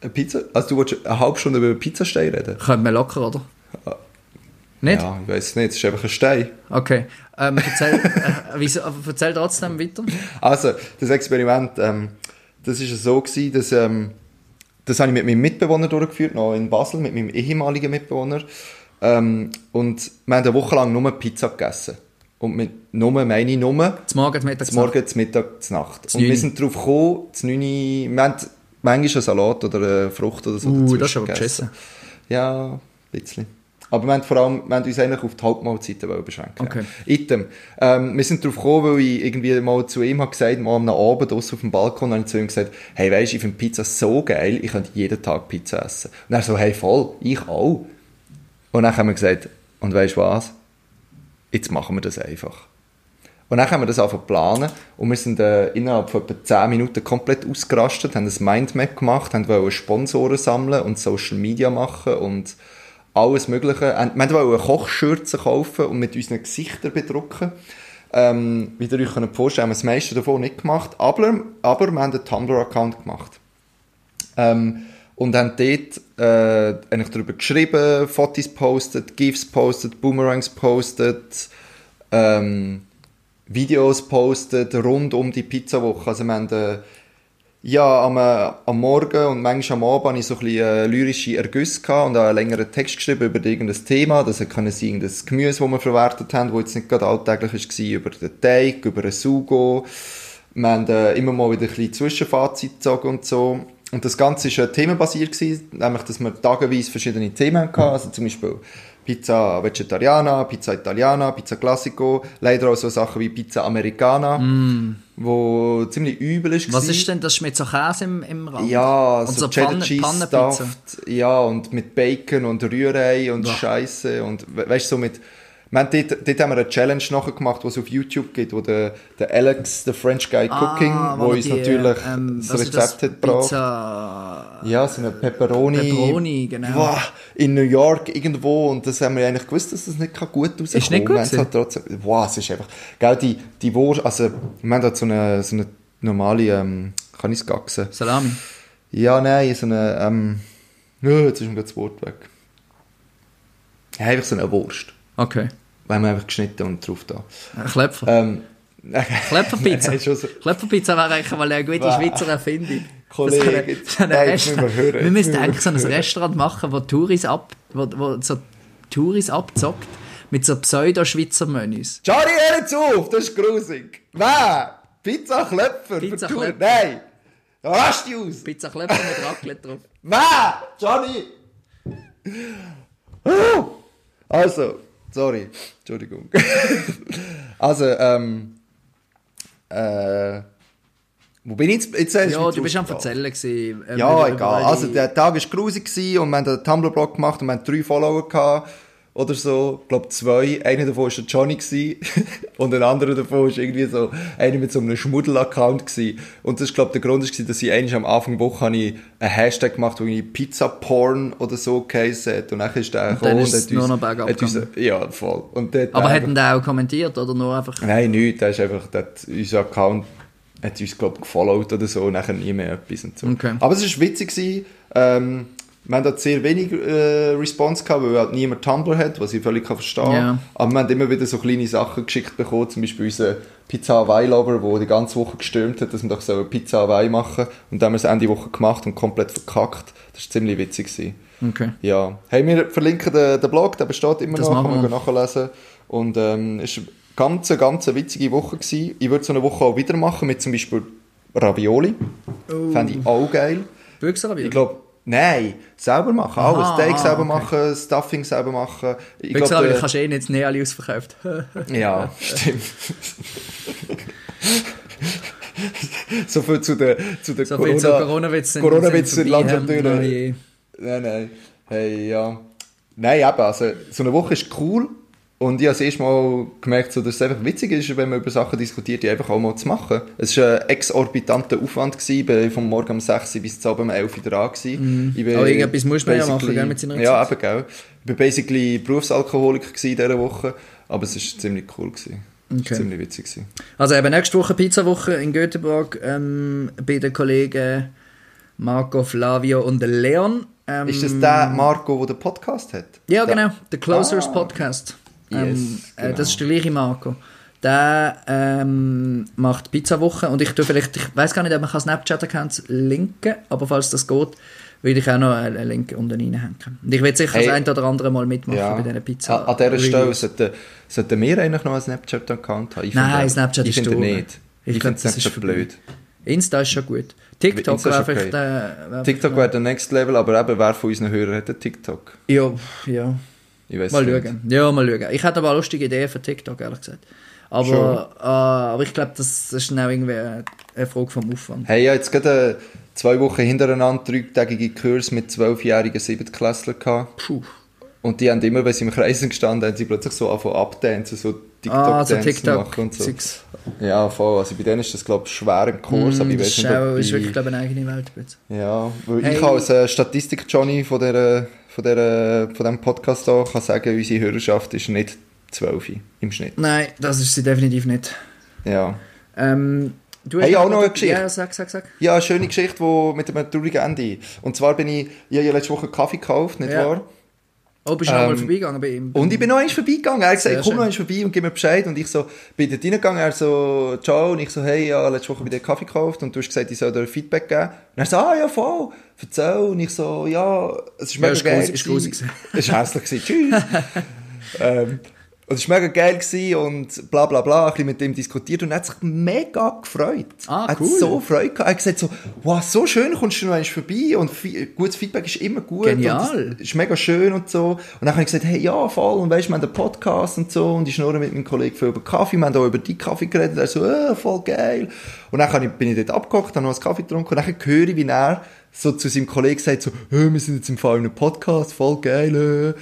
S3: Eine Pizza? Also du willst eine halbe Stunde über Pizzastein reden?
S2: Könnte man locker, oder? Nicht?
S3: Ja, ich weiß es nicht, es ist einfach ein Stein.
S2: Okay. Ähm, erzähl, <laughs> äh, wieso, erzähl trotzdem weiter.
S3: Also, das Experiment, ähm, das ist so gewesen, dass, ähm, das habe ich mit meinem Mitbewohner durchgeführt, noch in Basel, mit meinem ehemaligen Mitbewohner. Ähm, und wir haben eine Woche lang nur Pizza gegessen. Und mit nur meine ich nur,
S2: Zum Morgen, Mittag,
S3: zum Morgen, zum Mittag, zur Nacht. Und wir sind darauf gekommen, zum 9 Uhr, wir haben manchmal einen Salat oder eine Frucht oder so
S2: Uh, das ist aber
S3: gegessen. Ja, ein bisschen. Aber wir haben vor allem, wir haben uns eigentlich auf die Hauptmahlzeiten beschränken.
S2: Okay.
S3: Item. Ähm, wir sind darauf gekommen, weil ich irgendwie mal zu ihm habe gesagt, mal am Abend draussen auf dem Balkon, habe ich zu ihm gesagt, hey, weisst, ich finde Pizza so geil, ich könnte jeden Tag Pizza essen. Und er so, hey, voll, ich auch. Und dann haben wir gesagt, und weisst was? Jetzt machen wir das einfach. Und dann haben wir das zu planen und wir sind äh, innerhalb von etwa 10 Minuten komplett ausgerastet, haben ein Mindmap gemacht, haben wollen Sponsoren sammeln und Social Media machen und alles Mögliche. Wir wollten Kochschürzen kaufen und mit unseren Gesichtern bedrucken. Ähm, wie ihr euch könnt vorstellen haben wir das meiste davon nicht gemacht, aber, aber wir haben einen Tumblr-Account gemacht. Ähm, und haben dort äh, eigentlich darüber geschrieben, Fotos postet, GIFs postet, Boomerangs postet, ähm, Videos postet rund um die Pizzawoche. Also wir haben äh, ja, am, äh, am Morgen und manchmal am Abend hatte ich so ein bisschen äh, lyrische Ergüsse und auch einen längeren Text geschrieben über irgendein Thema. Das können sein, das Gemüse, das wir verwertet haben, das jetzt nicht gerade alltäglich war, über den Teig, über ein Sugo. Wir haben äh, immer mal wieder ein bisschen Zwischenfazit gezogen und so. Und das Ganze war äh, themenbasiert, gewesen, nämlich, dass wir tageweise verschiedene Themen hatten. Also zum Beispiel Pizza Vegetariana, Pizza Italiana, Pizza Classico, leider auch so Sachen wie Pizza Americana, wo ziemlich übel ist.
S2: Was ist denn das mit so Käse im, im Rand?
S3: Ja,
S2: und
S3: so,
S2: so
S3: Cheddar
S2: Pfanne-
S3: Cheese
S2: Pfannenpizza.
S3: Stuffed, ja, und mit Bacon und Rührei und
S2: Boah.
S3: Scheiße und we weißt du, so mit wir haben dort, dort haben wir eine Challenge nachher gemacht, die es auf YouTube gibt, wo der, der Alex, der French Guy Cooking,
S2: Ah,
S3: wo
S2: er
S3: uns
S2: die,
S3: natürlich
S2: ähm,
S3: das
S2: was ist das?
S3: Rezept hat gebracht. Ja, so eine Pepperoni.
S2: Pepperoni, genau.
S3: Wow, in New York irgendwo und das haben wir eigentlich gewusst, dass das nicht gut rauskommen
S2: Ist nicht gut
S3: es halt trotzdem, wow, es ist einfach, gell, die, die Wurst, also, wir haben da so eine, so eine normale, ähm, kann ich es gaxen?
S2: Salami.
S3: Ja, nein, so eine, ähm, jetzt ist mir das Wort weg. Ja, einfach so eine Wurst.
S2: Okay.
S3: Weil wir einfach geschnitten und drauf da.
S2: Ein Klepfer.
S3: Ähm, <laughs>
S2: Klepferpizza. <laughs>
S3: So-
S2: Klepferpizza wäre eigentlich mal eine gute. Schweizer Erfindung. <laughs>
S3: Kollege,
S2: Das wäre-
S3: jetzt-
S2: das wäre ein
S3: nein, jetzt müssen wir hören,
S2: Wir
S3: müssen
S2: eigentlich so ein. Restaurant machen, wo Touris ab, wo, wo so Touris abzockt mit so Pseudo-Schweizer Menüs.
S3: Johnny, hör jetzt auf, das ist grusig. Wer? Pizza Klepfer?
S2: Pizza? Klepfer.
S3: Nein! Da rast dich aus!
S2: Pizza Klepfer mit Raclette drauf.
S3: Wer? Johnny! Oh! Also, sorry. Entschuldigung. <laughs> also, ähm. Äh. Wo bin ich jetzt? Jetzt
S2: Ja, du bist am. Erzählen gewesen. ähm,
S3: Ja, egal. Also, der Tag war grusig gewesen und wir haben einen Tumblr-Blog gemacht und wir haben drei Follower gehabt. Oder so. Ich glaube, zwei. Einer davon war der Johnny <laughs> und ein anderer davon war irgendwie so, einer mit so einem Schmuddel-Account. Und das, glaube der Grund war, dass ich eigentlich am Anfang der Woche habe ich einen Hashtag gemacht, wo irgendwie Pizza-Porn oder so geheißen hat. Und dann ist der
S2: Und dann ist
S3: und hat
S2: nur
S3: uns-
S2: noch
S3: hat uns-. Ja, voll. Und
S2: Aber hätten die auch kommentiert oder nur einfach...
S3: Nein, nichts. Der ist einfach, der hat, unser Account hat uns, glaube ich, gefollowt oder so und nachher nie mehr etwas und so.
S2: Okay.
S3: Aber es war witzig. Gewesen. Ähm, wir haben sehr wenig äh, Response gehabt, weil halt niemand Tumblr hat, was ich völlig kann verstehen kann.
S2: Ja.
S3: Aber wir haben immer wieder so kleine Sachen geschickt bekommen, zum Beispiel unser Pizza Hawaii-Lover, der die ganze Woche gestürmt hat, dass wir doch so eine Pizza Hawaii machen Und dann haben wir es Ende Woche gemacht und komplett verkackt. Das war ziemlich witzig. Gewesen.
S2: Okay.
S3: Ja. Hey, wir verlinken den, den Blog, der besteht immer
S2: Das
S3: noch, kann man
S2: wir.
S3: nachlesen. Und ähm, es war eine ganz, ganz witzige Woche. Gewesen. Ich würde so eine Woche auch wieder machen mit zum Beispiel Ravioli.
S2: Oh.
S3: Fände ich auch geil.
S2: Büchser wieder?
S3: Ich glaube, Nein, selber machen, alles.
S2: Aha,
S3: Steak selber
S2: okay.
S3: machen, Stuffing selber machen. Ich
S2: Wie gesagt,
S3: glaub,
S2: du
S3: äh,
S2: kannst eh nicht nie alle ausverkauft. <laughs>
S3: Ja, stimmt. so viel zu den, zu den
S2: So zu Corona-Witzen.
S3: Corona-Witze
S2: sind
S3: sind langsam durch. Nein, nein. Hey, ja. Nein, eben, also, so eine Woche ist cool. Und ich habe das erste Mal gemerkt, so, dass es einfach witzig ist, wenn man über Sachen diskutiert, die einfach auch mal zu machen. Es war ein exorbitanter Aufwand. Gewesen. Ich war vom Morgen um 6 Uhr bis zum Abend um 11 Uhr dran. gewesen. Ich bin
S2: Aber irgendetwas muss man ja machen, gell, mit seiner
S3: Ja,
S2: Zeit.
S3: eben, gell. Ich war basically Berufsalkoholiker gewesen in dieser Woche. Aber es war ziemlich cool. Gewesen.
S2: Okay.
S3: ziemlich witzig. Gewesen.
S2: Also eben nächste Woche Pizzawoche in Göteborg ähm, bei den Kollegen Marco, Flavio und Leon. Ähm,
S3: Ist das der Marco, der den Podcast hat?
S2: Ja,
S3: Der-
S2: genau. Der Closers
S3: Ah.
S2: Podcast. Ähm, äh,
S3: genau.
S2: das ist der gleiche Marco. Der ähm, macht Pizzawoche und ich tue vielleicht, ich weiß gar nicht, ob man kann Snapchat-Accounts linken, aber falls das geht, würde ich auch noch einen Link unten reinhängen. Und ich werde sicher
S3: Hey.
S2: das ein oder andere Mal mitmachen
S3: Ja.
S2: bei diesen Pizza.
S3: An, an dieser Stelle sollten, sollten wir eigentlich noch einen Snapchat-Account haben. Ich
S2: Nein,
S3: finde-
S2: Snapchat
S3: ich
S2: ist
S3: finde nicht.
S2: Ich
S3: Ich, finde Snapchat blöd.
S2: Insta ist schon gut. TikTok
S3: Insta
S2: wäre
S3: okay.
S2: vielleicht... Äh, wär
S3: TikTok wäre der Next Level, aber eben, wer von unseren Hörern hat einen TikTok?
S2: Ja, ja.
S3: Ich weiß
S2: Mal
S3: nicht.
S2: schauen. Ja, mal schauen. Ich hätte aber eine lustige Idee für TikTok, ehrlich gesagt. Aber, äh, aber ich glaube, das, ist auch irgendwie eine Frage vom Aufwand.
S3: Hey, habe jetzt gerade äh, zwei Wochen hintereinander dreitägige Kurs mit zwölfjährigen Siebtklässlern gehabt.
S2: Puh.
S3: Und die haben immer, wenn sie im Kreis sind gestanden haben, sie plötzlich so angefangen abdancen, so
S2: Ah, so
S3: TikTok-Dance
S2: TikTok.
S3: machen und so.
S2: Zeugs.
S3: Ja, voll. Also bei denen ist das, glaube ich, schwer im Kurs, aber ich
S2: Mm,
S3: weiß
S2: ist,
S3: nicht, ob
S2: ist
S3: ich-
S2: wirklich, glaube ich, eine eigene Welt.
S3: Ja, weil
S2: Hey.
S3: ich als äh, Statistik-Johnny von, der, von, der, von diesem Podcast hier kann sagen, unsere Hörerschaft ist nicht 12 im Schnitt.
S2: Nein, das ist sie definitiv nicht.
S3: Ja.
S2: Ähm, du
S3: Hey, auch noch eine Geschichte.
S2: Ja, sag, sag, sag.
S3: Ja, eine schöne Geschichte wo, mit einem traurigen Ende. Und zwar bin ich, ich habe ja letzte Woche Kaffee gekauft, nicht
S2: Ja.
S3: wahr?
S2: Oh, bist du mal
S3: Ähm,
S2: vorbeigegangen bei ihm?
S3: Und ich bin noch eins vorbeigegangen. Er hat gesagt,
S2: Sehr
S3: komm
S2: schön.
S3: noch eins vorbei und gib mir Bescheid. Und ich so, bin dort reingegangen, er so, ciao. Und ich so, hey, ja, letzte Woche bei dir Kaffee gekauft und du hast gesagt, ich soll dir Feedback geben. Und er so, ah, ja, voll, erzähl. Und ich so, ja, es ist
S2: Ja,
S3: mega
S2: ist
S3: geil. <laughs> Es war hässlich. Tschüss. <laughs> ähm, und es war mega geil gewesen und bla bla bla, ein bisschen mit ihm diskutiert und er hat sich mega gefreut.
S2: Ah,
S3: Er hat
S2: cool.
S3: so Freude gehabt. Er hat gesagt so, wow, so schön, kommst du noch einmal vorbei und gutes Feedback ist immer gut.
S2: Genial.
S3: Ist mega schön und so. Und dann habe ich gesagt, hey, ja, voll, und weißt du, wir haben einen Podcast und so und ich schnurre mit meinem Kollegen viel über Kaffee, wir haben auch über die Kaffee geredet, er so, äh, voll geil. Und dann bin ich dort abgekocht, habe noch einen Kaffee getrunken und dann höre ich, wie er so zu seinem Kollegen sagt, so, hey, wir sind jetzt im Fall in einem Podcast, voll geil, äh.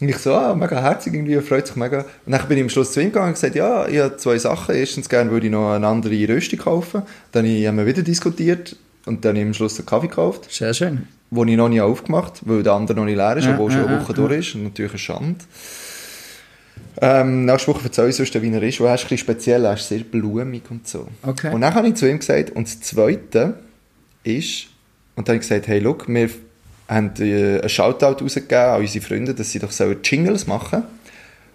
S3: Und ich so, ah, mega herzig irgendwie, er freut sich mega. Und dann bin ich am Schluss zu ihm gegangen und gesagt, ja, ich habe zwei Sachen. Erstens gerne würde ich noch eine andere Röstung kaufen. Dann haben wir wieder diskutiert und dann habe ich am Schluss einen Kaffee gekauft
S2: Sehr schön.
S3: wo ich noch nicht aufgemacht weil der andere noch nicht leer ist,
S2: Ja,
S3: obwohl schon
S2: ja,
S3: eine
S2: ja,
S3: Woche durch ist. Und natürlich eine Schande. Ähm, nächste Woche erzähle ich sonst, wie er ist. weil Er ist ein bisschen speziell, er ist sehr blumig und so.
S2: Okay.
S3: Und dann habe ich zu ihm gesagt, und das Zweite ist, und dann habe ich gesagt, hey, look, wir haben äh, einen Shoutout rausgegeben an unsere Freunde, dass sie doch sollen Jingles machen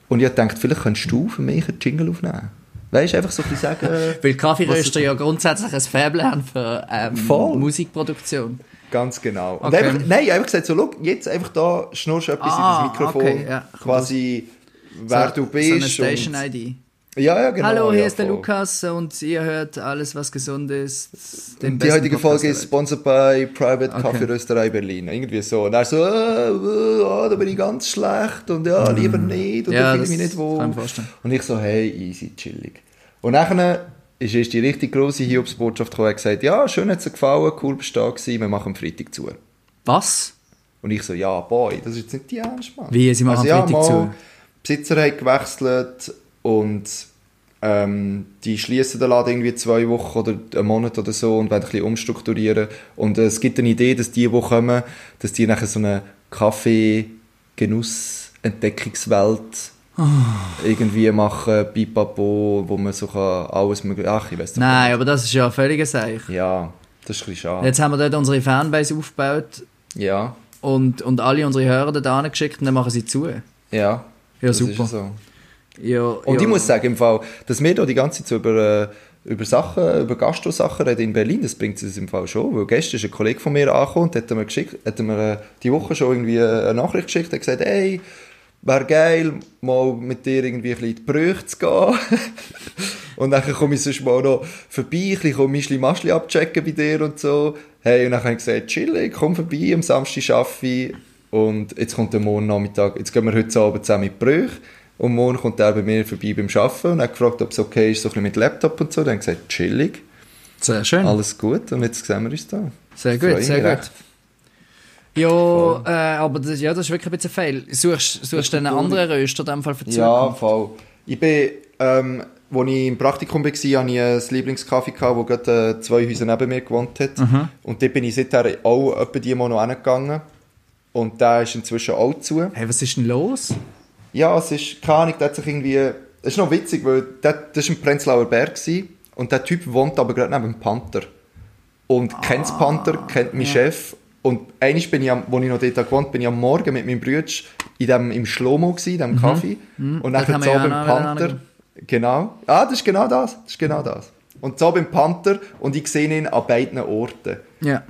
S3: Und ich gedacht, vielleicht könntest du für mich einen Jingle aufnehmen. Weißt du, einfach so ein bisschen sagen... <laughs>
S2: Weil Kaffeeröster ja grundsätzlich ein Faible haben für ähm. Musikproduktion.
S3: Ganz genau. Und
S2: Okay.
S3: einfach, nein, einfach gesagt, so, look, jetzt einfach da schnurst du etwas
S2: Ah,
S3: in das Mikrofon,
S2: okay, ja,
S3: quasi, wer
S2: so,
S3: du bist.
S2: So eine Station
S3: und,
S2: ID.
S3: Ja, ja, genau.
S2: Hallo, hier
S3: ja,
S2: ist der
S3: voll.
S2: Lukas und ihr hört alles, was gesund ist.
S3: Und die heutige
S2: Podcast
S3: Folge ist sponsored by Private
S2: Okay.
S3: Kaffeerösterei Berlin. Irgendwie so. Und er so, äh, ah, da bin ich ganz schlecht und ja, lieber nicht und.
S2: Ja,
S3: da fühle ich mich nicht wohl. Und ich so, hey, easy, chillig. Und nachher ist erst die richtig grosse Hiobsbotschaft gekommen, hat gesagt, ja, schön hat es dir gefallen, cool bist du da gewesen, wir machen am Freitag zu.
S2: Was?
S3: Und ich so, ja, boy, das ist jetzt nicht die Ernst, Mann.
S2: Wie, sie machen
S3: also, ja,
S2: Freitag
S3: mal,
S2: zu?
S3: Besitzer haben gewechselt und ähm, die schließen den Laden irgendwie zwei Wochen oder einen Monat oder so und werden ein bisschen umstrukturieren. Und äh, es gibt eine Idee, dass die, die kommen, dass die nachher so eine Kaffee-Genuss-Entdeckungswelt
S2: Ah.
S3: irgendwie machen, Pipapo, wo man so kann alles mögliche, ach, ich weiß
S2: Nein, aber das ist ja völlig Seich.
S3: Ja, das ist ein bisschen schade.
S2: Jetzt haben wir dort unsere Fanbase aufgebaut
S3: Ja,
S2: und, und alle unsere Hörer da geschickt und dann machen sie zu.
S3: ja.
S2: Ja, super.
S3: So.
S2: Ja,
S3: Und
S2: ja.
S3: ich muss sagen, im Fall, dass wir da die ganze Zeit über, äh, über Sachen, über Gastro-Sachen reden in Berlin, das bringt es im Fall schon. Weil gestern ist ein Kollege von mir angekommen und hat mir, geschickt, hat mir äh, die Woche schon irgendwie eine Nachricht geschickt, hat gesagt, hey, wäre geil, mal mit dir irgendwie ein bisschen in die Brüche zu gehen. <laughs> und dann komme ich sonst mal noch vorbei, ein bisschen Mischli Maschli abchecken bei dir und so. Hey, und dann habe ich gesagt, chillig, komm vorbei, am Samstag arbeite ich. Und jetzt kommt der morgen Nachmittag, jetzt gehen wir heute Abend zusammen in die Brüche. Und morgen kommt er bei mir vorbei beim Arbeiten und hat gefragt, ob es okay ist, so ein bisschen mit Laptop und so. Dann ich gesagt, chillig,
S2: Sehr schön.
S3: alles gut. Und jetzt sehen wir uns da.
S2: Sehr gut, sehr gut.
S3: recht.
S2: Ja, äh, aber das, ja, das ist wirklich ein bisschen fail. Suchst, suchst du einen anderen Röster in dem Fall für die
S3: Ja, voll. Ich bin, ähm, als ich im Praktikum war, hatte ich ein Lieblingskaffee, gehabt, wo gerade äh, zwei Häuser neben mir gewohnt hat.
S2: Mhm.
S3: Und dort bin ich seither auch etwa die Mal noch hingegangen. Und der ist inzwischen auch zu.
S2: Hey, was ist denn los?
S3: Ja, es ist, keine Ahnung, der hat sich irgendwie, es ist noch witzig, weil der, das war ein Prenzlauer Berg gewesen, und der Typ wohnt aber gerade neben dem Panther. Und kennt das Panther, kennt meinen Chef. Und einmal bin ich, am, als ich noch dort gewohnt bin ich am Morgen mit meinem Bruder in dem, im Schlomo gewesen, in dem Kaffee. Und
S2: Dort
S3: dann so
S2: ja
S3: beim Panther. Genau. Ah, das ist genau das. Das ist genau das. Und so beim Panther und ich sehe ihn an beiden Orten.
S2: Ja.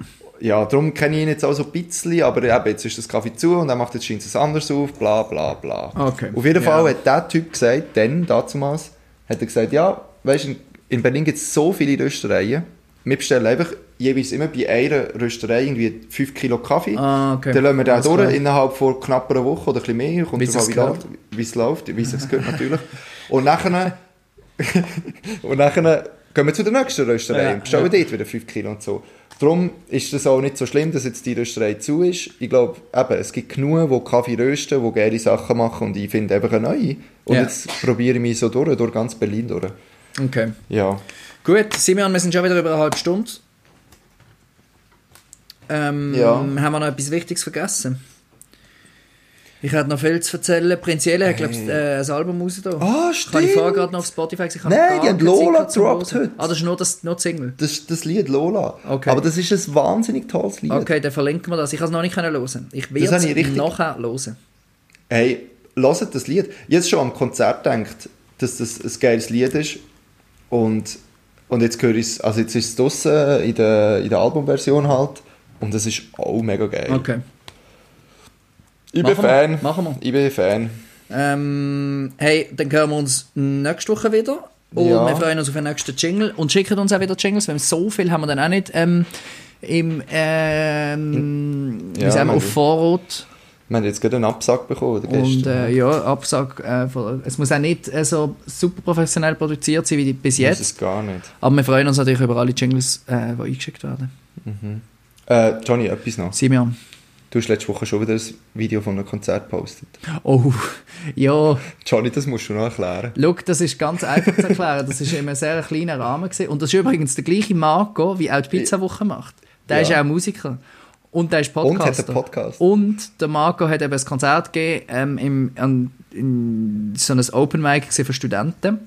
S3: Ja, darum kenne ich ihn jetzt auch so ein bisschen, aber eben, jetzt ist das Kaffee zu und er macht jetzt scheint es anders auf, bla bla bla.
S2: Okay.
S3: Auf jeden
S2: Ja.
S3: Fall hat der Typ gesagt, dann, damals, hat er gesagt, ja, weißt du, in Berlin gibt es so viele Röstereien, wir bestellen einfach jeweils immer bei einer Rösterei irgendwie 5 Kilo Kaffee.
S2: Ah, okay.
S3: Dann lassen wir den
S2: Alles
S3: durch
S2: klar.
S3: innerhalb von knapp einer Woche oder ein bisschen mehr. Kommt
S2: Wie
S3: wie läuft, wie es läuft, wie es gehört natürlich. Und nachher, <laughs> und nachher gehen wir zu der nächsten Rösterei
S2: Ja,
S3: und bestellen
S2: ja.
S3: dort wieder 5 Kilo und so. Darum ist es auch nicht so schlimm, dass jetzt die Rösterei zu ist. Ich glaube, eben, es gibt genug, die Kaffee rösten, die geile Sachen machen und ich finde einfach eine neue. Und
S2: Ja.
S3: jetzt probiere ich mich so durch, durch ganz Berlin durch.
S2: Okay.
S3: Ja.
S2: Gut, Simeon, wir sind schon wieder über eine halbe Stunde. Ähm,
S3: Ja.
S2: Haben wir noch etwas Wichtiges vergessen? Ich hätte noch viel zu erzählen. Prinziell hat, glaube ich, äh, ein Album raus.
S3: Ah,
S2: Ich habe
S3: stimmt.
S2: vorher gerade noch auf Spotify gesehen. ich habe
S3: Nein, die haben Lola gedroppt heute.
S2: Ah, das ist nur, das, nur Single.
S3: Das das Lied Lola.
S2: Okay.
S3: Aber das ist ein wahnsinnig tolles Lied.
S2: Okay, dann verlinken wir das. Ich kann es noch nicht hören. Ich werde
S3: habe
S2: es
S3: ich richtig-
S2: nachher hören.
S3: Hey, hört das Lied. Jetzt schon am Konzert denkt, dass das ein geiles Lied ist. Und, und jetzt höre ich es, also jetzt ist es draussen in der, in der Albumversion halt. Und das ist auch mega geil.
S2: Okay.
S3: Ich bin. Fan.
S2: Machen wir.
S3: Ich bin Fan.
S2: Ähm, hey, dann hören wir uns nächste Woche wieder. Und
S3: Ja.
S2: wir freuen uns auf den nächsten Jingle. Und schicken uns auch wieder Jingles, weil so viel haben wir dann auch nicht ähm, im, ähm, wie
S3: Ja,
S2: sagen wir,
S3: wir-
S2: auf Vorrat.
S3: Wir haben jetzt gerade einen Absack bekommen, oder
S2: Und äh, ja, Absag, äh, es muss auch nicht äh, so super professionell produziert sein wie bis
S3: Das
S2: jetzt.
S3: ist gar nicht.
S2: Aber wir freuen uns natürlich über alle Jingles, äh, die eingeschickt werden.
S3: Äh, Johnny, etwas noch.
S2: Simeon.
S3: Du hast letzte Woche schon wieder ein Video von einem Konzert gepostet.
S2: Oh, ja.
S3: Johnny, das musst du noch erklären.
S2: Schau, das ist ganz einfach zu erklären. Das ist in einem sehr kleinen Rahmen. Gewesen. Und das ist übrigens der gleiche Marco, wie auch die Pizza-Woche macht. Der
S3: Ja.
S2: ist auch Musiker. Und der ist
S3: Und
S2: Podcaster.
S3: hat einen Podcast.
S2: Und der Marco hat eben ein Konzert gegeben, ähm, im, an, in so ein Open Mic für Studenten,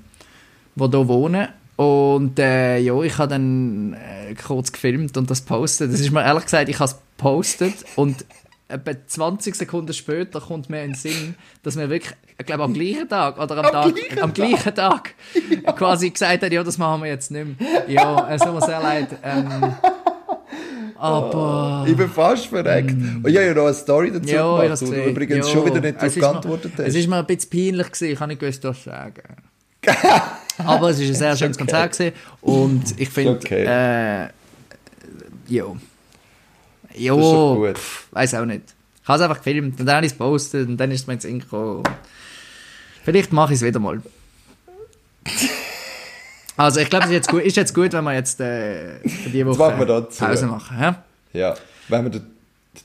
S2: die hier wohnen. Und äh, ja, ich habe dann äh, kurz gefilmt und das postet. Das ist mir ehrlich gesagt, ich habe postet und etwa 20 Sekunden später kommt mir in den Sinn, dass wir wirklich, ich glaube am gleichen Tag oder am, Tag,
S3: gleichen
S2: am gleichen Tag quasi gesagt haben, ja, das machen wir jetzt nicht mehr. Ja, es tut mir sehr leid. Ähm, aber...
S3: Ich bin fast verreckt. Und ich habe ja noch eine Story dazu
S2: Mm. Ja,
S3: gemacht, du
S2: gesehen.
S3: übrigens
S2: Ja,
S3: schon wieder nicht darauf geantwortet hast.
S2: Es ist mir ein bisschen peinlich gewesen, ich kann nicht gewusst, was sagen. <laughs> Aber es war ein sehr schönes
S3: okay.
S2: Konzert gewesen und ich finde,
S3: okay.
S2: äh, jo. Jo,
S3: gut.
S2: weiß auch nicht. Ich habe es einfach gefilmt und dann habe ich es gepostet und dann ist es mir ins Ink gekommen. Vielleicht mache ich es wieder mal. <laughs> Also ich glaube, es ist jetzt gut, ist jetzt gut, wenn wir jetzt äh, für die Woche
S3: machen.
S2: Pause machen. Ja?
S3: Ja. Wenn wir den,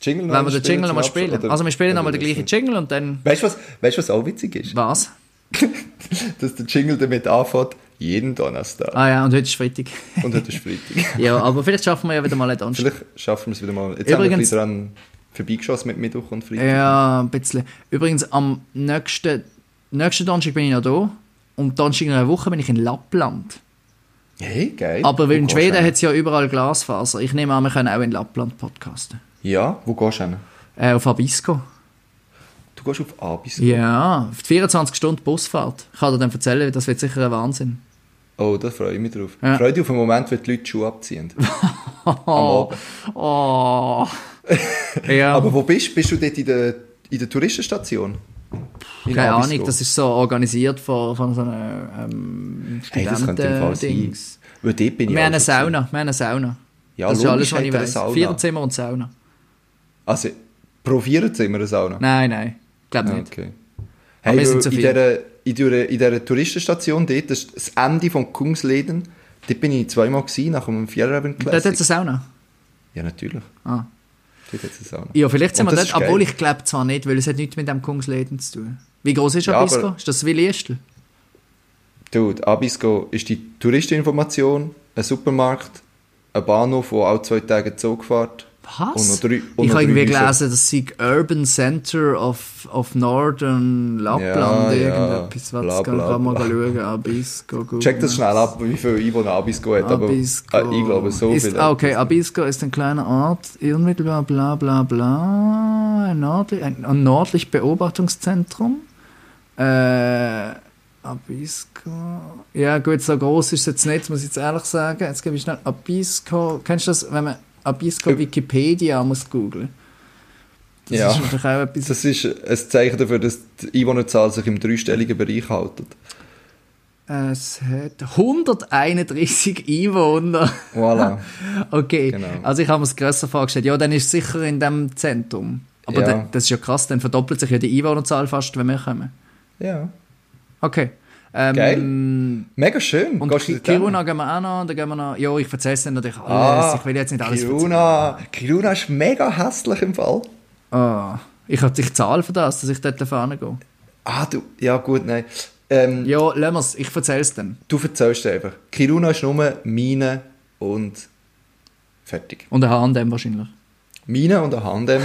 S3: Jingle noch
S2: Wenn wir den
S3: spielen
S2: Jingle nochmal spielen. Also wir spielen nochmal den gleichen Jingle und dann...
S3: Weißt du, was, weißt, du, was auch witzig ist?
S2: Was? <laughs>
S3: Dass der Jingle damit anfängt, jeden Donnerstag.
S2: Ah ja, und heute ist Freitag. <laughs>
S3: Und heute ist Freitag. <laughs>
S2: ja, aber vielleicht schaffen wir ja wieder mal einen Donnerstag.
S3: Vielleicht schaffen wir es wieder mal. Jetzt
S2: Übrigens-
S3: haben wir ein bisschen dran vorbeigeschossen mit Mittwoch und Freitag.
S2: Ja, ein bisschen. Übrigens, am nächsten, nächsten Donnerstag bin ich noch da. Und Donnerstag in einer Woche bin ich in Lappland.
S3: Hey, geil.
S2: Aber weil in Schweden hat es ja überall Glasfaser. Ich nehme an, wir können auch in Lappland podcasten.
S3: Ja, wo gehst du hin?
S2: Äh, auf Abisko.
S3: Du gehst auf Abis.
S2: Ja, auf die 24 Stunden Busfahrt. Ich kann dir dann erzählen, das wird sicher ein Wahnsinn.
S3: Oh, da freue ich mich drauf.
S2: Ja.
S3: Freue dich auf den Moment, wenn die Leute die Schuhe abziehen. <laughs>
S2: Oh, oh. <laughs> ja.
S3: Aber wo bist du? Bist du dort in der, in der Touristenstation? In
S2: Keine. Ahnung, das ist so organisiert von, von so einem ähm,
S3: Hey, das könnte im Fall sein. Weil dort bin ich
S2: Wir haben eine. Sauna, wir haben eine Sauna.
S3: Ja,
S2: das ist alles, was ich weiß.
S3: Sauna.
S2: Vierzimmer und Sauna.
S3: Also, pro Vierzimmer eine Sauna?
S2: Nein, nein, glaube
S3: Ah,
S2: nicht.
S3: Okay.
S2: Aber
S3: Hey,
S2: wir sind zu
S3: in
S2: viel.
S3: dieser, in, dieser, in dieser Touristenstation dort, das ist das Ende von Kungsleden, dort bin ich zweimal gewesen, nach einem Fjellraven
S2: Dort hat es
S3: Classic.
S2: eine Sauna.
S3: Ja, natürlich.
S2: Ah.
S3: Dort hat es eine Sauna.
S2: Ja, vielleicht sind
S3: Und
S2: wir
S3: das
S2: dort, obwohl ich glaube zwar nicht, weil es hat nichts mit dem Kungsleden zu tun. Wie groß ist
S3: Ja,
S2: Abisko?
S3: aber-
S2: ist das wie Liestel?
S3: Dude, Abisko ist die Touristeninformation, ein Supermarkt, ein Bahnhof, wo auch zwei Tage Zug fährt.
S2: Was?
S3: Drei-
S2: ich habe irgendwie gelesen, das sei Urban Center of, of Northern Lappland,
S3: Ja, ja.
S2: irgendetwas. Was
S3: Bla,
S2: kann
S3: bla,
S2: man mal
S3: bla.
S2: schauen? Abisko, <laughs> Google
S3: Check das schnell ab, wie viele Einwohner Abisko hat.
S2: Abisko.
S3: Aber äh, ich glaube, so
S2: ist,
S3: viele.
S2: ah, okay, Abisko ist ein kleiner Ort, unmittelbar bla bla bla, ein, nördlich, ein, ein nördlich Beobachtungszentrum. Äh, Abisko. Ja, gut, so groß ist es jetzt nicht, muss ich jetzt ehrlich sagen. Jetzt gebe ich schnell Abisko. Kennst du das, wenn man Abisko. Wikipedia muss googeln? Das
S3: Ja.
S2: ist natürlich auch etwas.
S3: Das ist ein Zeichen dafür, dass die Einwohnerzahl sich im dreistelligen Bereich hält.
S2: Es hat 131 Einwohner.
S3: Voilà. <laughs>
S2: Okay,
S3: Genau.
S2: also ich habe mir es grösser vorgestellt. Ja, dann ist es sicher in dem Zentrum. Aber
S3: Ja.
S2: das ist ja krass, dann verdoppelt sich ja die Einwohnerzahl fast, wenn wir kommen.
S3: ja.
S2: Okay. Ähm,
S3: Geil. Mega schön.
S2: Und
S3: Gehst
S2: Ki-? Kiruna gehen wir auch noch, dann gehen wir noch... Ja, ich erzähle es dann natürlich alles.
S3: Ah,
S2: ich will jetzt nicht alles
S3: Kiruna. Kiruna ist mega hässlich im Fall.
S2: Ah, ich habe ich zahle für das, dass ich dort fahren gehe.
S3: Ah, du. Ja, gut, nein. Ähm,
S2: Ja, lassen wir es. Ich erzähle es dann.
S3: Du erzählst einfach. Kiruna ist nur Mine und fertig.
S2: Und ein H&M wahrscheinlich.
S3: Mine und ein Handem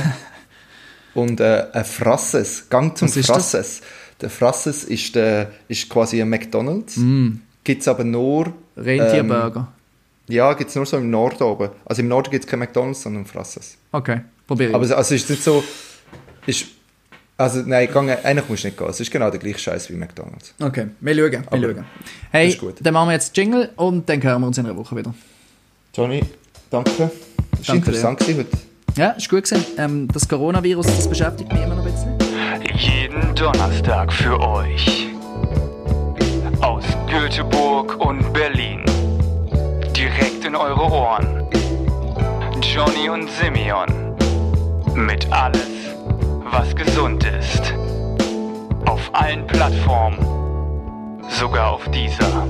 S3: <laughs> und äh, ein Frasses. Gang zum
S2: Was?
S3: Frasses. Der Frasses ist, der, ist quasi ein McDonalds.
S2: Mm.
S3: Gibt es aber nur...
S2: Rentierburger.
S3: Ja, gibt es nur so im Norden oben. Also im Norden gibt es kein McDonalds, sondern Frasses.
S2: Okay, probiere ich.
S3: Aber es- also ist nicht so... Ist, also nein, gang, eigentlich musst du nicht gehen. Es ist genau der gleiche Scheiß wie McDonalds.
S2: okay, wir schauen. Wir schauen. Hey, dann machen wir jetzt Jingle und dann hören wir uns in einer Woche wieder.
S3: Johnny, danke. Das war interessant gewesen heute.
S2: Ja, ist gut gewesen. Ähm, das Coronavirus, das beschäftigt mich immer noch ein bisschen.
S1: Jeden Donnerstag für euch. Aus Göteborg und Berlin. Direkt in eure Ohren. Johnny und Simeon. Mit alles, was gesund ist. Auf allen Plattformen. Sogar auf dieser.